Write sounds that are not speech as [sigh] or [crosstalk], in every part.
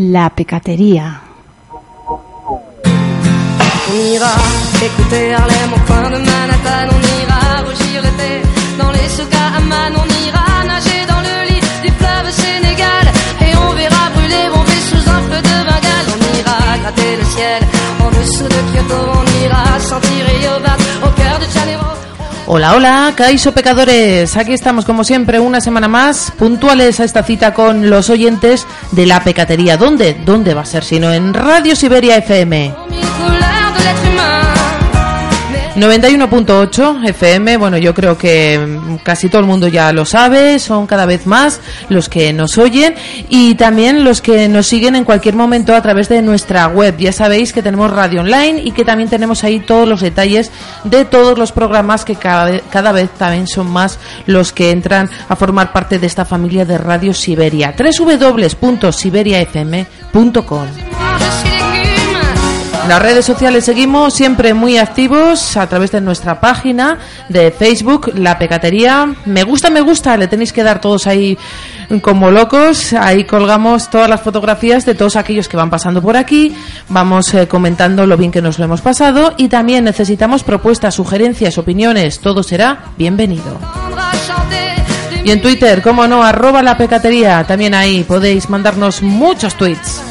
La pecatería. On ira écouter Harlem au coin de Manhattan, on ira rougir l'été dans les souks à on ira nager dans le lit du fleuve Sénégal et on verra brûler bomber sous un feu de Bengale. On ira gratter le ciel en dessous de Kyoto, on ira sentir Rio Hola, hola, Caiso Pecadores. Aquí estamos como siempre una semana más, puntuales a esta cita con los oyentes de la pecatería. ¿Dónde? ¿Dónde va a ser sino en Radio Siberia FM? 91.8 FM, bueno, yo creo que casi todo el mundo ya lo sabe, son cada vez más los que nos oyen y también los que nos siguen en cualquier momento a través de nuestra web. Ya sabéis que tenemos radio online y que también tenemos ahí todos los detalles de todos los programas que cada cada vez también son más los que entran a formar parte de esta familia de Radio Siberia. www.siberiafm.com las redes sociales seguimos siempre muy activos a través de nuestra página de Facebook, La Pecatería. Me gusta, me gusta, le tenéis que dar todos ahí como locos. Ahí colgamos todas las fotografías de todos aquellos que van pasando por aquí. Vamos eh, comentando lo bien que nos lo hemos pasado y también necesitamos propuestas, sugerencias, opiniones. Todo será bienvenido. Y en Twitter, como no, arroba la pecatería. También ahí podéis mandarnos muchos tweets.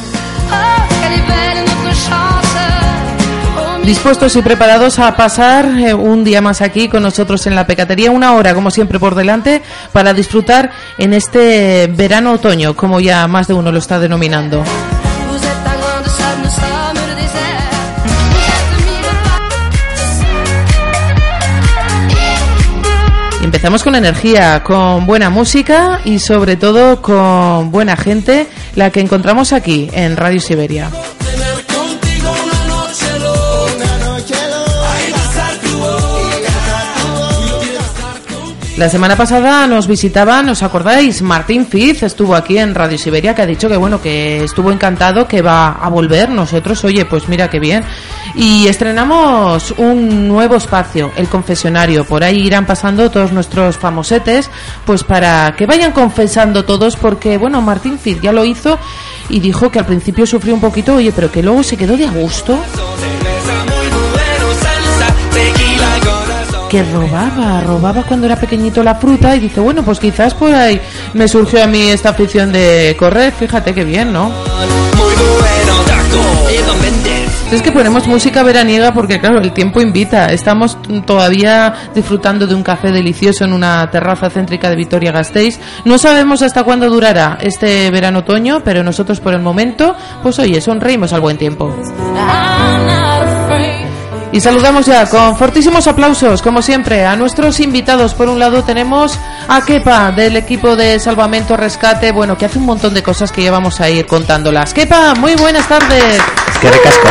Dispuestos y preparados a pasar eh, un día más aquí con nosotros en la pecatería, una hora como siempre por delante para disfrutar en este verano-otoño, como ya más de uno lo está denominando. Empezamos con energía, con buena música y sobre todo con buena gente, la que encontramos aquí en Radio Siberia. La semana pasada nos visitaba, ¿nos acordáis? Martín Fiz estuvo aquí en Radio Siberia que ha dicho que bueno, que estuvo encantado, que va a volver. Nosotros, oye, pues mira qué bien. Y estrenamos un nuevo espacio, el confesionario. Por ahí irán pasando todos nuestros famosetes, pues para que vayan confesando todos, porque bueno, Martín Fiz ya lo hizo y dijo que al principio sufrió un poquito, oye, pero que luego se quedó de a gusto. Que robaba, robaba cuando era pequeñito la fruta y dice, bueno, pues quizás por ahí me surgió a mí esta afición de correr, fíjate qué bien, ¿no? Es que ponemos música veraniega porque, claro, el tiempo invita. Estamos todavía disfrutando de un café delicioso en una terraza céntrica de Vitoria-Gasteiz. No sabemos hasta cuándo durará este verano-otoño, pero nosotros por el momento, pues oye, sonreímos al buen tiempo. Afraid. Y saludamos ya con fortísimos aplausos, como siempre, a nuestros invitados. Por un lado tenemos a Kepa del equipo de Salvamento Rescate, bueno, que hace un montón de cosas que ya vamos a ir contándolas. Kepa, muy buenas tardes. ¡Qué recasco!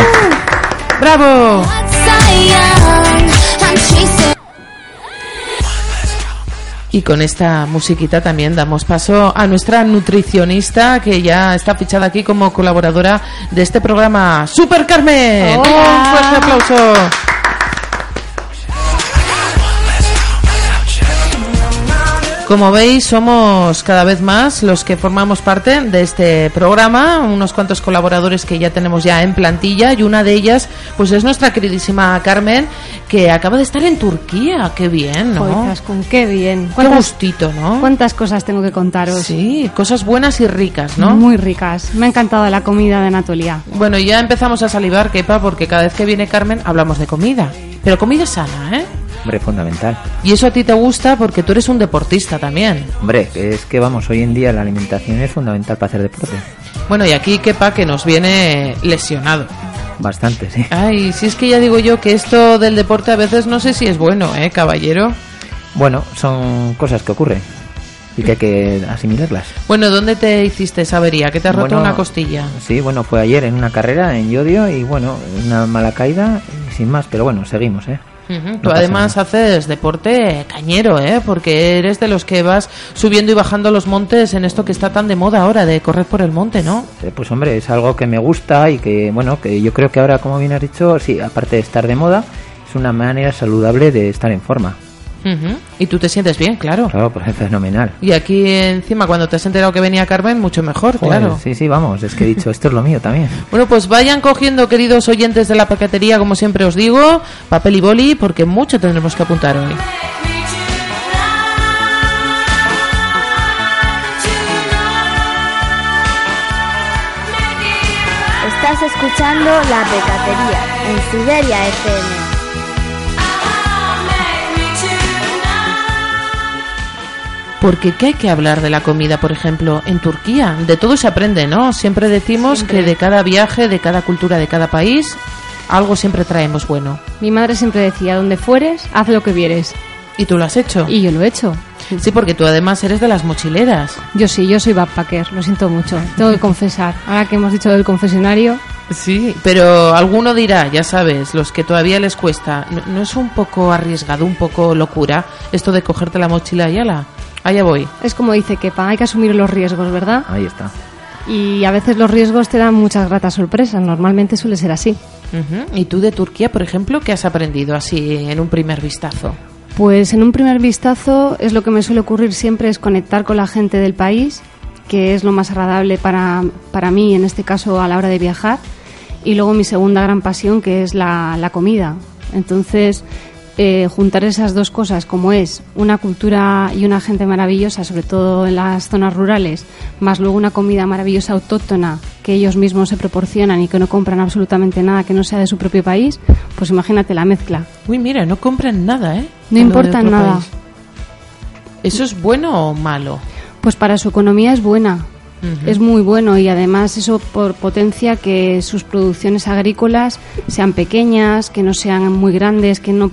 ¡Bravo! Y con esta musiquita también damos paso a nuestra nutricionista que ya está fichada aquí como colaboradora de este programa, Super Carmen. Hola. Un fuerte aplauso. Como veis, somos cada vez más los que formamos parte de este programa, unos cuantos colaboradores que ya tenemos ya en plantilla y una de ellas pues es nuestra queridísima Carmen que acaba de estar en Turquía, qué bien, ¿no? Joder, con qué bien. Qué ¿Cuántas, gustito, ¿no? cuántas cosas tengo que contaros? Sí, cosas buenas y ricas, ¿no? Muy ricas. Me ha encantado la comida de Anatolia. Bueno, ya empezamos a salivar, Kepa, porque cada vez que viene Carmen hablamos de comida. Pero comida sana, ¿eh? Hombre, fundamental. Y eso a ti te gusta porque tú eres un deportista también. Hombre, es que vamos, hoy en día la alimentación es fundamental para hacer deporte. Bueno, y aquí Kepa que nos viene lesionado. bastante, sí. Ay, si es que ya digo yo que esto del deporte a veces no sé si es bueno, ¿eh, caballero? Bueno, son cosas que ocurren y que hay que asimilarlas. Bueno, ¿dónde te hiciste esa avería? ¿Que te has roto Bueno, una costilla? Sí, bueno, fue ayer en una carrera en Yodio y bueno, una mala caída y sin más, pero bueno, seguimos, ¿eh? Ujú, No Tú además haces deporte cañero, ¿eh? Porque eres de los que vas subiendo y bajando los montes en esto que está tan de moda ahora, de correr por el monte, ¿no? Eh, Pues hombre, es algo que me gusta y que, bueno, que yo creo que ahora, como bien has dicho, sí, aparte de estar de moda, es una manera saludable de estar en forma. Y tú te sientes bien, claro. Claro, pues es fenomenal. Y aquí encima, cuando te has enterado que venía Carmen, mucho mejor, Joder, claro. Sí, sí, vamos, es que he dicho, esto es lo mío también. [laughs] Bueno, pues vayan cogiendo, queridos oyentes de la paquetería, como siempre os digo, papel y boli, porque mucho tendremos que apuntar hoy. Estás escuchando La Pecatería en Siberia FM. Porque ¿qué hay que hablar de la comida, por ejemplo, en Turquía? De todo se aprende, ¿no? Siempre decimos que de cada viaje, de cada cultura, de cada país, algo siempre traemos bueno. Mi madre siempre decía, donde fueres, haz lo que vieres. ¿Y tú lo has hecho? Y yo lo he hecho. Sí, porque tú además eres de las mochileras. Yo sí, yo soy backpacker, lo siento mucho. Tengo que confesar. Ahora que hemos dicho del confesionario, Sí, pero alguno dirá, ya sabes, los que todavía les cuesta, ¿no, no es un poco arriesgado, un poco locura esto de cogerte la mochila y ala? Allá voy. es como dice Kepa, hay que asumir los riesgos, ¿verdad? Ahí está. Y a veces los riesgos te dan muchas gratas sorpresas, normalmente suele ser así. ¿Y tú de Turquía, por ejemplo, qué has aprendido así en un primer vistazo? Pues en un primer vistazo es lo que me suele ocurrir siempre es conectar con la gente del país, que es lo más agradable para, para mí, en este caso a la hora de viajar. Y luego mi segunda gran pasión, que es la, la comida. Entonces, eh, juntar esas dos cosas, como es una cultura y una gente maravillosa, sobre todo en las zonas rurales, más luego una comida maravillosa autóctona que ellos mismos se proporcionan y que no compran absolutamente nada que no sea de su propio país, pues imagínate la mezcla. Uy, mira, no compran nada, ¿eh? No De lo de importa otro nada. país. ¿Eso es bueno o malo? Pues para su economía es buena, es muy bueno y además eso por potencia que sus producciones agrícolas sean pequeñas, que no sean muy grandes, que no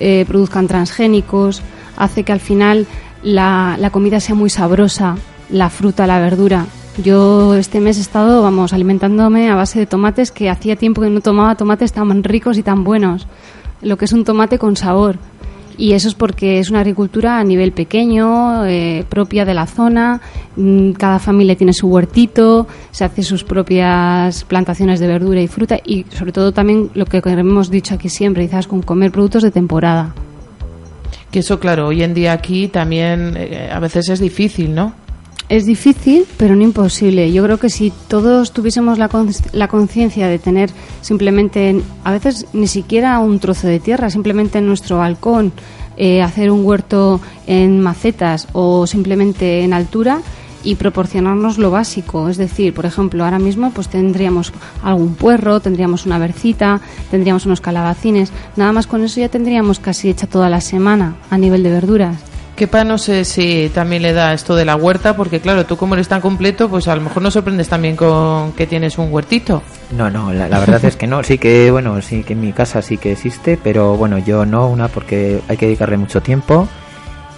eh, produzcan transgénicos, hace que al final la, la comida sea muy sabrosa, la fruta, la verdura. Yo este mes he estado, vamos, alimentándome a base de tomates que hacía tiempo que no tomaba tomates tan ricos y tan buenos. Lo que es un tomate con sabor. Y eso es porque es una agricultura a nivel pequeño, eh, propia de la zona. Mm, Cada familia tiene su huertito, se hace sus propias plantaciones de verdura y fruta y sobre todo también lo que hemos dicho aquí siempre, quizás con comer productos de temporada. Que eso, claro, hoy en día aquí también eh, a veces es difícil, ¿no? Es difícil, pero no imposible. Yo creo que si todos tuviésemos la la conciencia de tener simplemente, a veces ni siquiera un trozo de tierra, simplemente en nuestro balcón, eh, hacer un huerto en macetas o simplemente en altura y proporcionarnos lo básico. Es decir, por ejemplo, ahora mismo pues tendríamos algún puerro, tendríamos una bercita, tendríamos unos calabacines. Nada más con eso ya tendríamos casi hecha toda la semana a nivel de verduras. Kepa no sé si también le da esto de la huerta, porque claro, tú como eres tan completo, pues a lo mejor nos sorprendes también con que tienes un huertito. No, no, la, la verdad es que no. Sí que, bueno, sí que en mi casa sí que existe, pero bueno, yo no, una porque hay que dedicarle mucho tiempo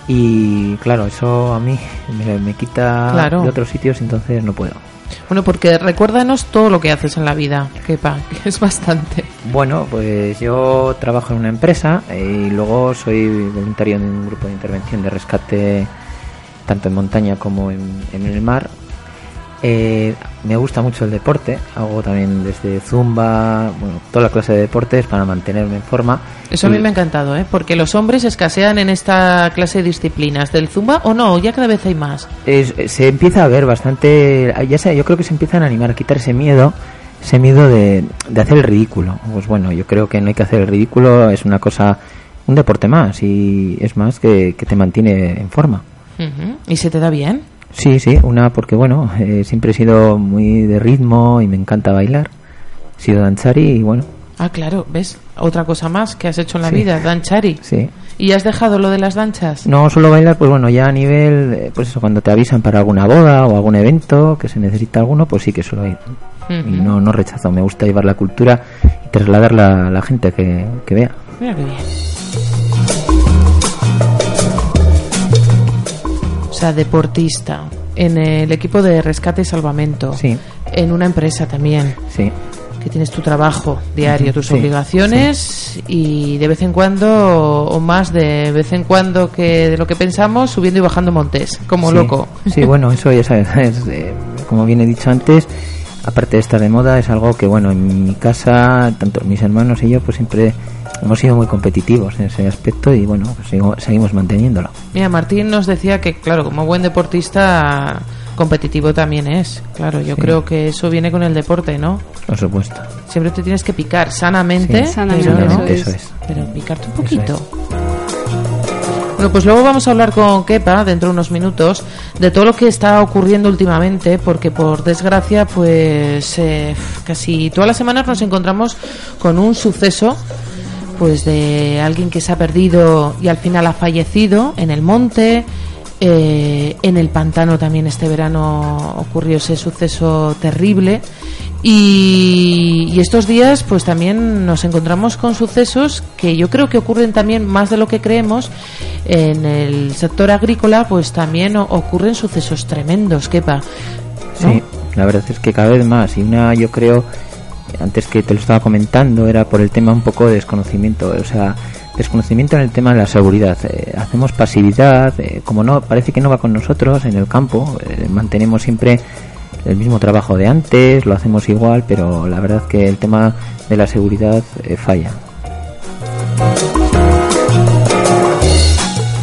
y claro, eso a mí me, me quita Claro. de otros sitios, entonces no puedo. Bueno, porque recuérdanos todo lo que haces en la vida, Kepa, [laughs] que es bastante. Bueno, pues yo trabajo en una empresa eh, y luego soy voluntario en un grupo de intervención de rescate tanto en montaña como en, en el mar. Eh, me gusta mucho el deporte, hago también desde zumba, bueno, toda la clase de deportes para mantenerme en forma. Eso a mí me ha encantado, ¿eh? Porque los hombres escasean en esta clase de disciplinas. ¿Del zumba o no? Ya cada vez hay más. es- se empieza a ver bastante, ya sé, yo creo que se empiezan a animar a quitar ese miedo, ese miedo de, de hacer el ridículo. Pues bueno, yo creo que no hay que hacer el ridículo, es una cosa, un deporte más y es más que, que te mantiene en forma. ¿Y se te da bien? Sí, sí, una porque bueno, eh, siempre he sido muy de ritmo y me encanta bailar. He sido danzari y bueno, Ah, claro, ¿ves? Otra cosa más que has hecho en la Sí. vida, danchari. Sí. ¿Y has dejado lo de las danchas? No solo bailar, pues bueno, ya a nivel, eh, pues eso, cuando te avisan para alguna boda o algún evento que se necesita alguno, pues sí que suelo ir. Y no, no rechazo, me gusta llevar la cultura y trasladarla a la gente que, que vea. Mira qué bien. Sea, deportista, en el equipo de rescate y salvamento, Sí, en una empresa también, sí. que tienes tu trabajo diario, tus sí, obligaciones y de vez en cuando, o más de vez en cuando que de lo que pensamos, subiendo y bajando montes, como Sí. loco. Sí, bueno, eso ya sabes, [laughs] es, eh, como bien he dicho antes, aparte de estar de moda, es algo que, bueno, en mi casa, tanto mis hermanos y yo, pues siempre hemos sido muy competitivos en ese aspecto y, bueno, pues sigo- seguimos manteniéndolo. Mira, Martín nos decía que, claro, como buen deportista, competitivo también es. Claro, yo Sí. creo que eso viene con el deporte, ¿no? Por supuesto. Siempre te tienes que picar sanamente, Sí, Sanamente, pero, sanamente, eso eso es. es. pero picarte un poquito. Bueno, pues luego vamos a hablar con Kepa dentro de unos minutos de todo lo que está ocurriendo últimamente, porque por desgracia, pues eh, casi todas las semanas nos encontramos con un suceso, pues de alguien que se ha perdido y al final ha fallecido en el monte. eh, en el pantano también este verano ocurrió ese suceso terrible y, estos días pues también nos encontramos con sucesos que yo creo que ocurren también más de lo que creemos en el sector agrícola pues también ocurren sucesos tremendos quepa. Sí, la verdad es que cada vez más. Y una, yo creo, antes que te lo estaba comentando, era por el tema un poco de desconocimiento. O sea, desconocimiento en el tema de la seguridad. Eh, hacemos pasividad, eh, como no, parece que no va con nosotros en el campo. eh, mantenemos siempre el mismo trabajo de antes, lo hacemos igual, pero la verdad que el tema de la seguridad falla.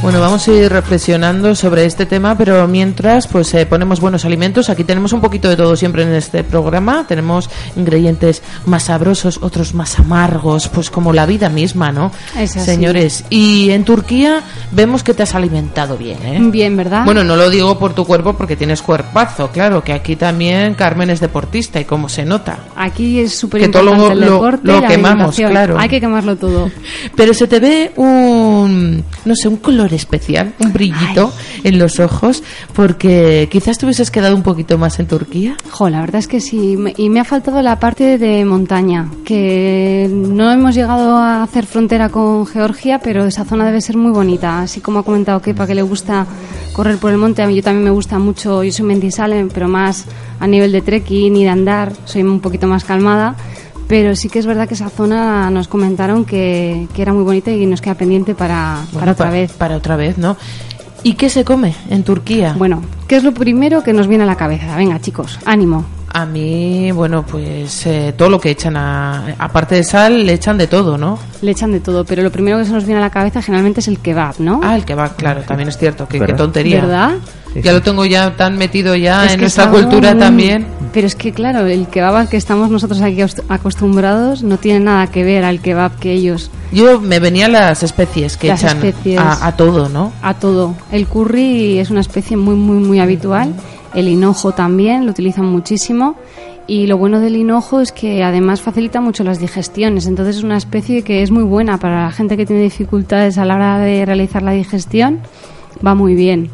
Bueno, vamos a ir reflexionando sobre este tema, pero mientras, pues eh, ponemos buenos alimentos. Aquí tenemos un poquito de todo siempre en este programa. Tenemos ingredientes más sabrosos, otros más amargos, pues como la vida misma, ¿no? Es así. Señores, y en Turquía vemos que te has alimentado bien, ¿eh? Bien, ¿verdad? Bueno, no lo digo por tu cuerpo porque tienes cuerpazo, claro, que aquí también Carmen es deportista y cómo se nota. Aquí es súper Que todo lo- importante el lo- deporte lo quemamos, claro. Hay que quemarlo todo. [laughs] Pero se te ve un, no sé, un color especial, un brillito en los ojos, porque quizás te hubieses quedado un poquito más en Turquía. Jo, la verdad es que sí. Y me ha faltado la parte de montaña, que no hemos llegado a hacer frontera con Georgia, pero esa zona debe ser muy bonita. Así como ha comentado Kepa, que le gusta correr por el monte, a mí yo también me gusta mucho. Yo soy mendisale, pero más a nivel de trekking y de andar. Soy un poquito más calmada. Pero sí que es verdad que esa zona nos comentaron que, que era muy bonita y nos queda pendiente para, para otra pa- vez. Para otra vez, ¿no? ¿Y qué se come en Turquía? Bueno, ¿qué es lo primero que nos viene a la cabeza? Venga, chicos, ánimo. A mí, bueno, pues eh, todo lo que echan, a, aparte de sal, le echan de todo, ¿no? Le echan de todo, pero lo primero que se nos viene a la cabeza generalmente es el kebab, ¿no? Ah, el va, claro, también es cierto, que qué tontería. ¿Verdad? Sí, Ya lo tengo ya tan metido ya Es en nuestra cultura muy- también. Pero es que, claro, el kebab al que estamos nosotros aquí acost- acostumbrados no tiene nada que ver al kebab que ellos. Yo me venían las especies que Las echan especies. A, a todo, ¿no? A todo. El curry es una especie muy, muy, muy habitual. El hinojo también lo utilizan muchísimo. Y lo bueno del hinojo es que además facilita mucho las digestiones. Entonces es una especie que es muy buena para la gente que tiene dificultades a la hora de realizar la digestión. Va muy bien.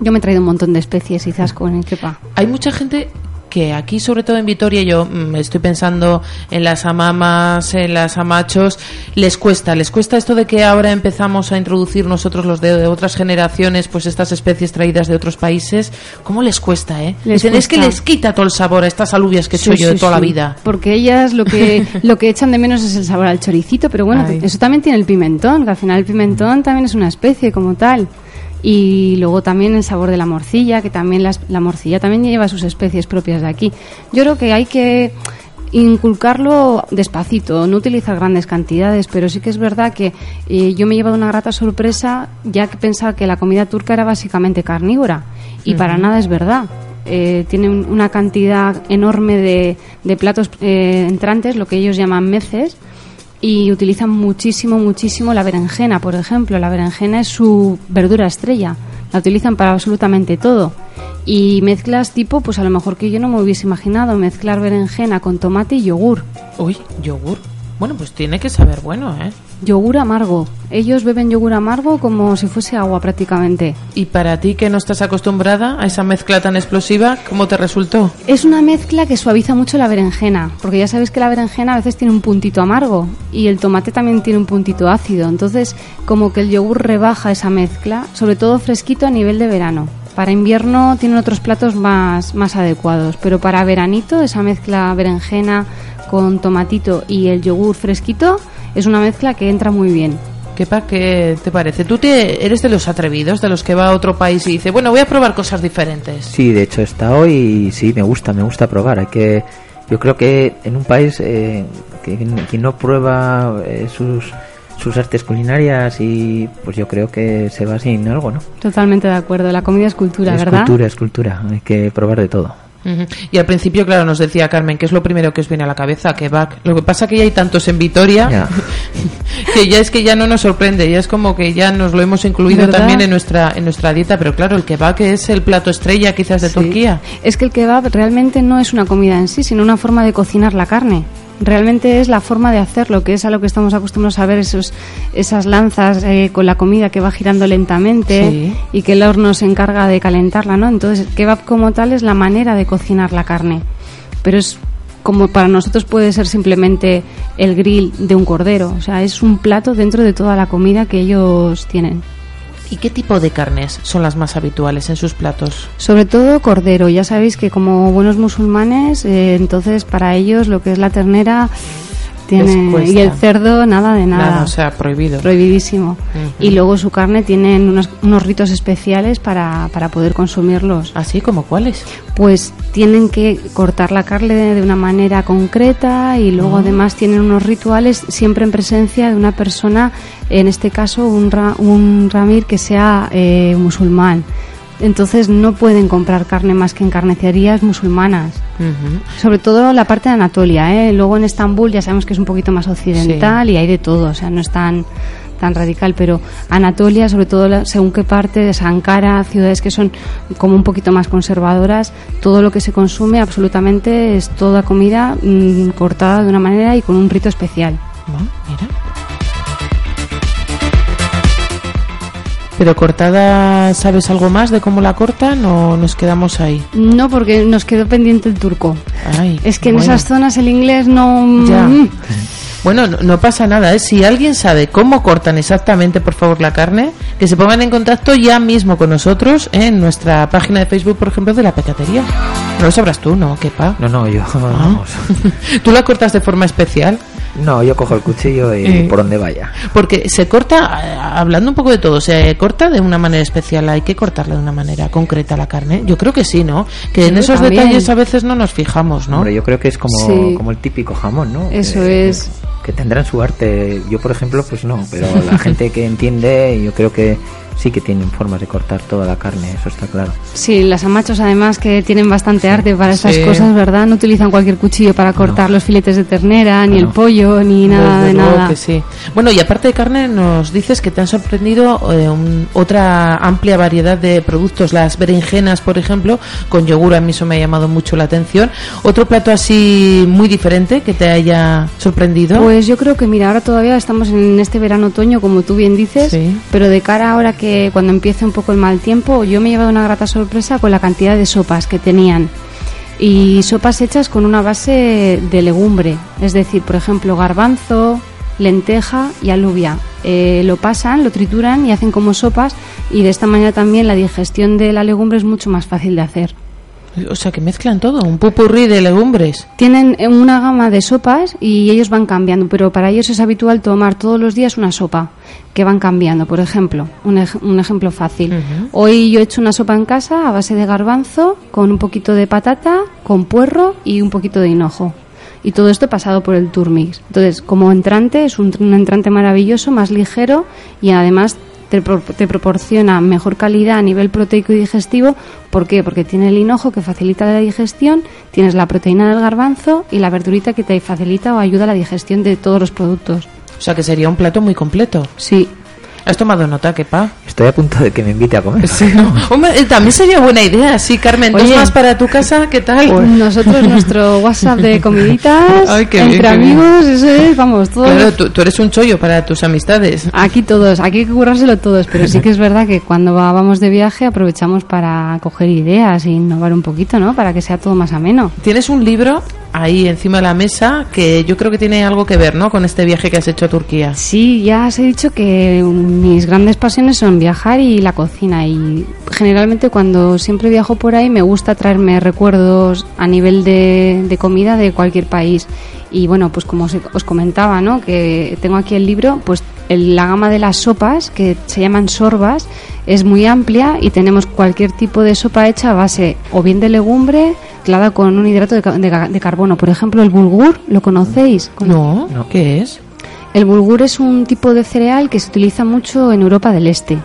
Yo me he traído un montón de especies y con el kepa. Hay mucha gente que aquí, sobre todo en Vitoria, yo mm, estoy pensando en las amamas, en las amachos, les cuesta, les cuesta esto de que ahora empezamos a introducir nosotros los de, de otras generaciones, pues estas especies traídas de otros países, ¿cómo les cuesta, eh? Les Dicen, es que les quita todo el sabor a estas alubias que he hecho Sí, yo de sí, toda la vida. Porque ellas lo que [laughs] lo que echan de menos es el sabor al choricito, pero bueno, Ay. eso también tiene el pimentón, que al final el pimentón también es una especie como tal. Y luego también el sabor de la morcilla, que también las- la morcilla también lleva sus especies propias de aquí. Yo creo que hay que inculcarlo despacito, no utilizar grandes cantidades, pero sí que es verdad que eh, yo me he llevado una grata sorpresa ya que pensaba que la comida turca era básicamente carnívora y para nada es verdad. Eh, tiene un- una cantidad enorme de, de platos eh, entrantes, lo que ellos llaman meces, y utilizan muchísimo, muchísimo la berenjena, por ejemplo. La berenjena es su verdura estrella, la utilizan para absolutamente todo. Y mezclas tipo, pues a lo mejor que yo no me hubiese imaginado, mezclar berenjena con tomate y yogur. Uy, yogur. Bueno, pues tiene que saber bueno, ¿eh? Yogur amargo. Ellos beben yogur amargo como si fuese agua prácticamente. Y para ti que no estás acostumbrada a esa mezcla tan explosiva, ¿cómo te resultó? Es una mezcla que suaviza mucho la berenjena, porque ya sabes que la berenjena a veces tiene un puntito amargo y el tomate también tiene un puntito ácido. Entonces, como que el yogur rebaja esa mezcla, sobre todo fresquito a nivel de verano. Para invierno tienen otros platos más, más adecuados, pero para veranito esa mezcla berenjena con tomatito y el yogur fresquito es una mezcla que entra muy bien. ¿Qué, pa, ¿Qué te parece? ¿Tú te, eres de los atrevidos, de los que va a otro país y dice, bueno, voy a probar cosas diferentes? Sí, de hecho he estado y sí, me gusta, me gusta probar. Hay que, yo creo que en un país eh, que quien no prueba eh, sus sus artes culinarias y pues yo creo que se va sin algo, ¿no? Totalmente de acuerdo. La comida es cultura, es ¿verdad? cultura, es cultura. Hay que probar de todo. Y al principio, claro, nos decía Carmen, que es lo primero que os viene a la cabeza? Kebab. Lo que pasa que ya hay tantos en Vitoria Ya. [laughs] que ya es que ya no nos sorprende, ya es como que ya nos lo hemos incluido ¿Verdad? también en nuestra en nuestra dieta, pero claro, el kebab que es el plato estrella quizás de Sí. Turquía. Es que el kebab realmente no es una comida en sí, sino una forma de cocinar la carne. Realmente es la forma de hacerlo, que es a lo que estamos acostumbrados a ver esos, esas lanzas eh, con la comida que va girando lentamente Sí. y que el horno se encarga de calentarla, ¿no? Entonces, el kebab como tal es la manera de cocinar la carne. Pero es como para nosotros puede ser simplemente el grill de un cordero, o sea, es un plato dentro de toda la comida que ellos tienen. ¿Y qué tipo de carnes son las más habituales en sus platos? Sobre todo cordero. Ya sabéis que como buenos musulmanes, eh, entonces para ellos lo que es la ternera tiene cuesta. y el cerdo nada de nada. Nada, o sea, prohibido. Prohibidísimo. Y luego su carne tienen unos, unos ritos especiales para, para poder consumirlos. ¿Así como cuáles? Pues tienen que cortar la carne de, de una manera concreta y luego además tienen unos rituales siempre en presencia de una persona, en este caso un, ra- un ramir que sea eh, musulmán. Entonces no pueden comprar carne más que en carnicerías musulmanas. Sobre todo la parte de Anatolia, ¿eh? Luego en Estambul ya sabemos que es un poquito más occidental y hay de todo, o sea, no es tan tan radical, pero Anatolia, sobre todo la- según qué parte de Sankara, ciudades que son como un poquito más conservadoras, todo lo que se consume absolutamente es toda comida mm, cortada de una manera y con un rito especial. Ah, mira. Pero cortada, ¿sabes algo más de cómo la cortan o nos quedamos ahí? No, porque nos quedó pendiente el turco. Ay, Es que en esas zonas el inglés no... Ya. mm, Bueno, no, no pasa nada, ¿eh? Si alguien sabe cómo cortan exactamente, por favor, la carne, que se pongan en contacto ya mismo con nosotros en nuestra página de Facebook, por ejemplo, de la pecatería. No lo sabrás tú, ¿no? ¿Qué pa? No, no, yo, Ah. vamos. [laughs] ¿Tú la cortas de forma especial? No, yo cojo el cuchillo y Eh. por donde vaya. Porque se corta, eh, hablando un poco de todo, se corta de una manera especial, hay que cortarla de una manera concreta la carne. Yo creo que sí, ¿no? Que en esos también. detalles a veces no nos fijamos, ¿no? Hombre, yo creo que es como, Sí. como el típico jamón, ¿no? Eso Que- es. Que tendrán su arte. Yo, por ejemplo, pues no. Pero la [laughs] gente que entiende, yo creo que sí que tienen formas de cortar toda la carne, eso está claro. Sí, las amachos además que tienen bastante arte para estas Sí. cosas, ¿verdad? No utilizan cualquier cuchillo para cortar los filetes de ternera, ni No. el pollo, ni nada Desde de nada. que sí. Bueno, y aparte de carne, nos dices que te han sorprendido eh, un- otra amplia variedad de productos. Las berenjenas, por ejemplo, con yogur, a mí eso me ha llamado mucho la atención. Otro plato así muy diferente que te haya sorprendido. Pues yo creo que, mira, ahora todavía estamos en este verano-otoño, como tú bien dices, Sí. pero de cara ahora que cuando empiece un poco el mal tiempo, yo me he llevado una grata sorpresa con la cantidad de sopas que tenían. Y sopas hechas con una base de legumbre, es decir, por ejemplo, garbanzo, lenteja y alubia. Eh, lo pasan, lo trituran y hacen como sopas y de esta manera también la digestión de la legumbre es mucho más fácil de hacer. O sea, que mezclan todo, un pupurrí de legumbres. Tienen eh, una gama de sopas y ellos van cambiando, pero para ellos es habitual tomar todos los días una sopa que van cambiando. Por ejemplo, un, ej- un ejemplo fácil. Hoy yo he hecho una sopa en casa a base de garbanzo, con un poquito de patata, con puerro y un poquito de hinojo. Y todo esto pasado por el turmix. Entonces, como entrante, es un, un entrante maravilloso, más ligero y además te, pro- te proporciona mejor calidad a nivel proteico y digestivo. ¿Por qué? Porque tiene el hinojo que facilita la digestión, tienes la proteína del garbanzo y la verdurita que te facilita o ayuda a la digestión de todos los productos. O sea, que sería un plato muy completo. Sí. ¿Has tomado nota, Kepa? Estoy a punto de que me invite a comer. Sí, ¿no? Hombre, eh, también sería buena idea, sí, Carmen. ¿Dos Oye. más para tu casa? ¿Qué tal? Pues nosotros, [laughs] nuestro WhatsApp de comiditas, Ay, qué bien, entre qué bien. amigos, eso es, vamos. Claro, tú, tú eres un chollo para tus amistades. Aquí todos, aquí hay que currárselo todos, pero sí que es [laughs] verdad que cuando va- vamos de viaje aprovechamos para coger ideas e innovar un poquito, ¿no? Para que sea todo más ameno. Tienes un libro ahí encima de la mesa que yo creo que tiene algo que ver, ¿no? Con este viaje que has hecho a Turquía. Sí, ya os he dicho que mis grandes pasiones son viajar y la cocina y generalmente cuando siempre viajo por ahí me gusta traerme recuerdos a nivel de, de comida de cualquier país y bueno, pues como os, comentaba, ¿no? Que tengo aquí el libro, pues el- la gama de las sopas que se llaman sorbas es muy amplia y tenemos cualquier tipo de sopa hecha a base o bien de legumbre mezclada con un hidrato de, ca- de ca- de carbono. Por ejemplo, el bulgur, ¿lo conocéis? Con- No, ¿qué es? el bulgur es un tipo de cereal que se utiliza mucho en Europa del Este.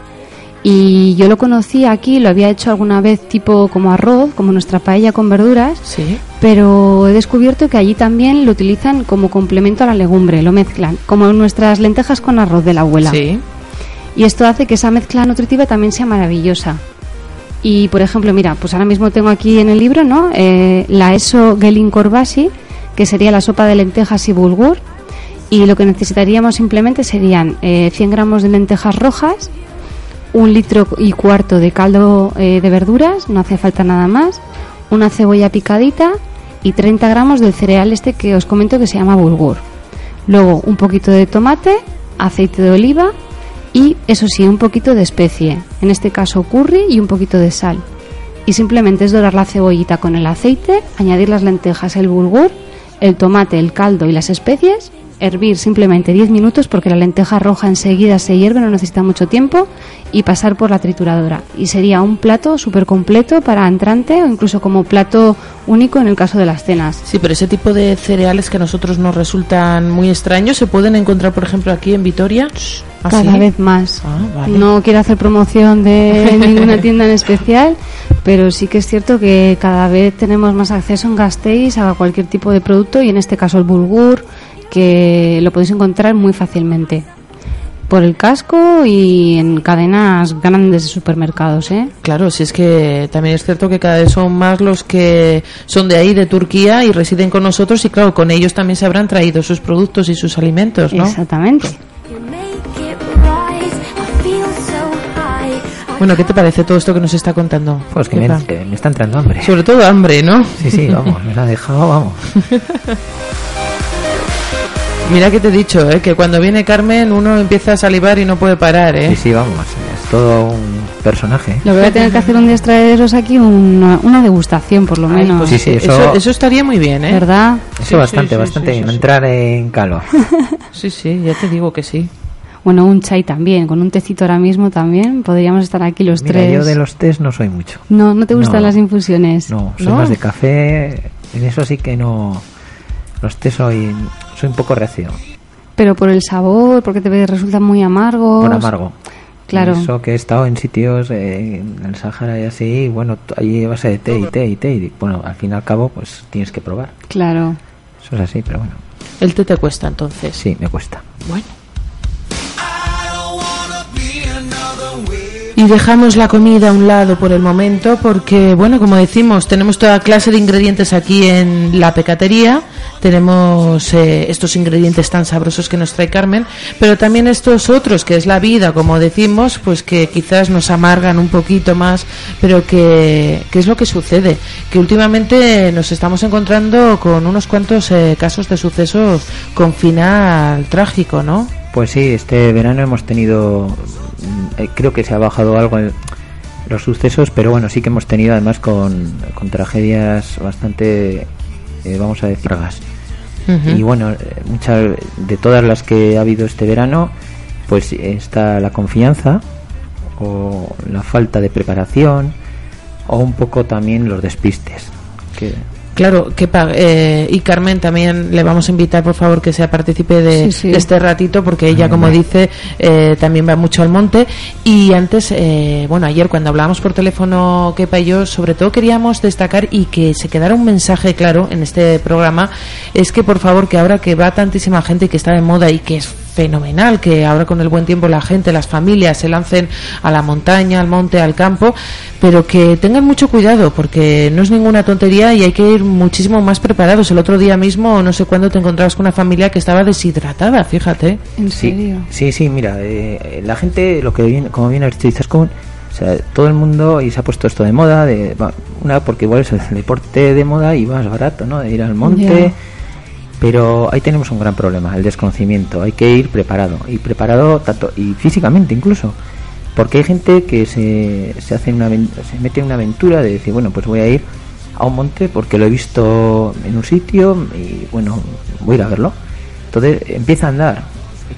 Y yo lo conocí aquí, lo había hecho alguna vez tipo como arroz, como nuestra paella con verduras, Sí. pero he descubierto que allí también lo utilizan como complemento a la legumbre, lo mezclan, como nuestras lentejas con arroz de la abuela. Sí. Y esto hace que esa mezcla nutritiva también sea maravillosa. Y, por ejemplo, mira, pues ahora mismo tengo aquí en el libro, ¿no? Eh, la ESO Gelin Korbasi, que sería la sopa de lentejas y bulgur. Y lo que necesitaríamos simplemente serían eh, 100 gramos de lentejas rojas, un litro y cuarto de caldo eh, de verduras, no hace falta nada más, una cebolla picadita y 30 gramos del cereal este que os comento que se llama bulgur. Luego un poquito de tomate, aceite de oliva y eso sí, un poquito de especie, en este caso curry y un poquito de sal. Y simplemente es dorar la cebollita con el aceite, añadir las lentejas, el bulgur, el tomate, el caldo y las especies, hervir simplemente 10 minutos porque la lenteja roja enseguida se hierve, no necesita mucho tiempo, y pasar por la trituradora. Y sería un plato súper completo para entrante o incluso como plato único en el caso de las cenas. Sí, pero ese tipo de cereales que a nosotros nos resultan muy extraños, ¿se pueden encontrar, por ejemplo, aquí en Vitoria? ¿Ah, Cada sí? vez más. Ah, vale. No quiero hacer promoción de [laughs] ninguna tienda en especial, pero sí que es cierto que cada vez tenemos más acceso en Gasteiz a cualquier tipo de producto y en este caso el bulgur, que lo podéis encontrar muy fácilmente por el casco y en cadenas grandes de supermercados, ¿eh? Claro, si es que también es cierto que cada vez son más los que son de ahí, de Turquía, y residen con nosotros, y claro, con ellos también se habrán traído sus productos y sus alimentos, ¿no? Exactamente. Bueno, ¿qué te parece todo esto que nos está contando? Pues que me, Pepa? que me está entrando hambre. Sobre todo hambre, ¿no? Sí, sí, vamos, me la ha dejado, vamos. [laughs] Mira que te he dicho, ¿eh? que cuando viene Carmen uno empieza a salivar y no puede parar, ¿eh? Sí, sí, vamos, es todo un personaje. Lo voy a tener que hacer un día es traeros aquí una, una degustación, por lo Ay, menos. pues Sí, sí, eso, eso- eso estaría muy bien, ¿eh? ¿Verdad? Eso Sí, bastante, sí, bastante, sí, sí, no sí. entrar en calor. [laughs] [laughs] Sí, sí, ya te digo que sí. Bueno, un chai también, con un tecito ahora mismo también. Podríamos estar aquí los Mira, tres. yo de los tés no soy mucho. No, ¿no te gustan No. las infusiones? No, soy ¿No? más de café. En eso sí que no. Los tés soy, soy un poco reacio. Pero por el sabor, porque te resultan muy amargos. Por amargo. Claro. Eso que he estado en sitios eh, en el Sáhara y así, y bueno, allí base de té y té y té. Y bueno, al fin y al cabo, pues tienes que probar. Claro. Eso es así, pero bueno, El té te cuesta entonces. sí, me cuesta. Bueno. Y dejamos la comida a un lado por el momento porque, bueno, como decimos, tenemos toda clase de ingredientes aquí en la pecatería. Tenemos eh, estos ingredientes tan sabrosos que nos trae Carmen, pero también estos otros, que es la vida, como decimos, pues que quizás nos amargan un poquito más, pero que, que es lo que sucede. Que últimamente nos estamos encontrando con unos cuantos eh, casos de sucesos con final trágico, ¿no? Pues sí, este verano hemos tenido, mm, eh, creo que se ha bajado algo el- los sucesos, pero bueno, sí que hemos tenido además con, con tragedias bastante, eh, vamos a decir, Y bueno, eh, muchas de todas las que ha habido este verano, pues está la confianza o la falta de preparación o un poco también los despistes. Que, Claro, que pa- eh, y Carmen también le vamos a invitar, por favor, que sea partícipe de, Sí, sí. de este ratito, porque ella, como dice, eh, también va mucho al monte. Y antes, eh, bueno, ayer cuando hablábamos por teléfono, Kepa y yo, sobre todo queríamos destacar y que se quedara un mensaje claro en este programa, es que, por favor, que ahora que va tantísima gente y que está de moda y que es fenomenal que ahora con el buen tiempo la gente, las familias se lancen a la montaña, al monte, al campo, pero que tengan mucho cuidado porque no es ninguna tontería y hay que ir muchísimo más preparados. El otro día mismo, no sé cuándo, te encontrabas con una familia que estaba deshidratada, fíjate. ¿En Sí, serio? sí, sí, mira, eh, la gente, lo que viene, como bien has dicho, Izaskun, o sea, todo el mundo y se ha puesto esto de moda, de, una porque igual es el deporte de moda y más barato, ¿no? De ir al monte. Pero ahí tenemos un gran problema, el desconocimiento. Hay que ir preparado y preparado tanto y físicamente incluso, porque hay gente que se, se hace una se mete en una aventura de decir, bueno, pues voy a ir a un monte porque lo he visto en un sitio y bueno, voy a ir a verlo. Entonces empieza a andar,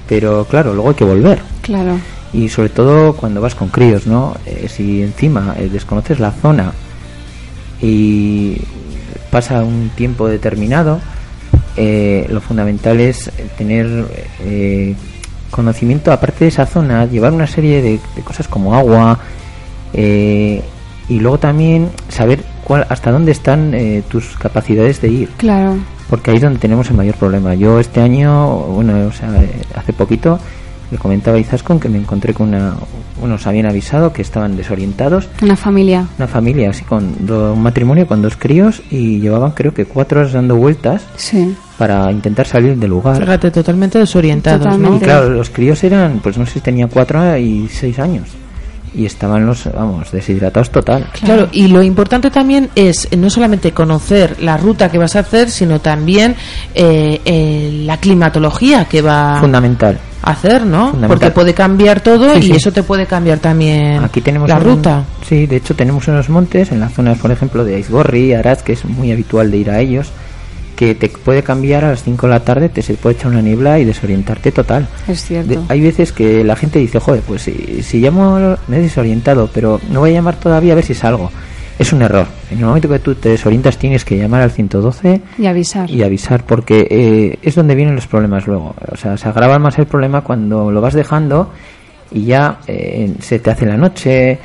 pero claro, luego hay que volver. Claro. Y sobre todo cuando vas con críos, ¿no? Eh, si encima eh, desconoces la zona y pasa un tiempo determinado, eh, lo fundamental es tener eh, conocimiento aparte de esa zona, llevar una serie de, de cosas como agua eh, y luego también saber cuál, hasta dónde están eh, tus capacidades de ir Claro. porque ahí es donde tenemos el mayor problema. Yo este año, bueno, o sea, eh, hace poquito le comentaba a Izaskun que me encontré con una, unos habían avisado que estaban desorientados, Una familia. una familia así con do- un matrimonio con dos críos y llevaban creo que cuatro horas dando vueltas Sí. para intentar salir del lugar. Fíjate, totalmente desorientados, Y ¿no? Totalmente. claro, los críos eran, pues no sé si tenía cuatro y seis años y estaban los, vamos, deshidratados total. Claro, y lo importante también es eh, no solamente conocer la ruta que vas a hacer, sino también eh, eh, la climatología que va Fundamental. a hacer, ¿no? Fundamental. Porque puede cambiar todo Sí, y sí. eso te puede cambiar también Aquí tenemos la un- ruta. Sí, de hecho tenemos unos montes en las zonas, por ejemplo, de Aizgorri, Araz, que es muy habitual de ir a ellos, que te puede cambiar a las 5 de la tarde, te se puede echar una niebla y desorientarte total. Es cierto. De- hay veces que la gente dice, joder, pues si, si llamo, me he desorientado, pero no voy a llamar todavía a ver si salgo. Es un error. En el momento que tú te desorientas tienes que llamar al 112 Y avisar. y avisar porque eh, es donde vienen los problemas luego. O sea, se agrava más el problema cuando lo vas dejando y ya eh, se te hace la noche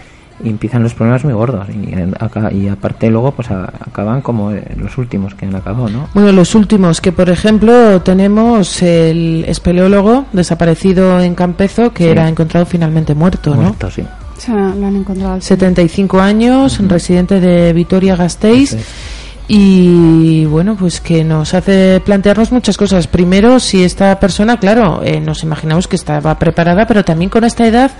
y empiezan los problemas muy gordos y, y aparte luego pues a- acaban como eh, los últimos que han acabado, ¿no? Bueno, los últimos, que por ejemplo tenemos el espeleólogo desaparecido en Campezo que Sí. era encontrado finalmente muerto, ¿no? Muertos, sí. O sea, lo han encontrado al 75 años, residente de Vitoria-Gasteiz. Eso es. Y bueno, pues que nos hace plantearnos muchas cosas. Primero, si esta persona, claro, eh, nos imaginamos que estaba preparada, pero también con esta edad,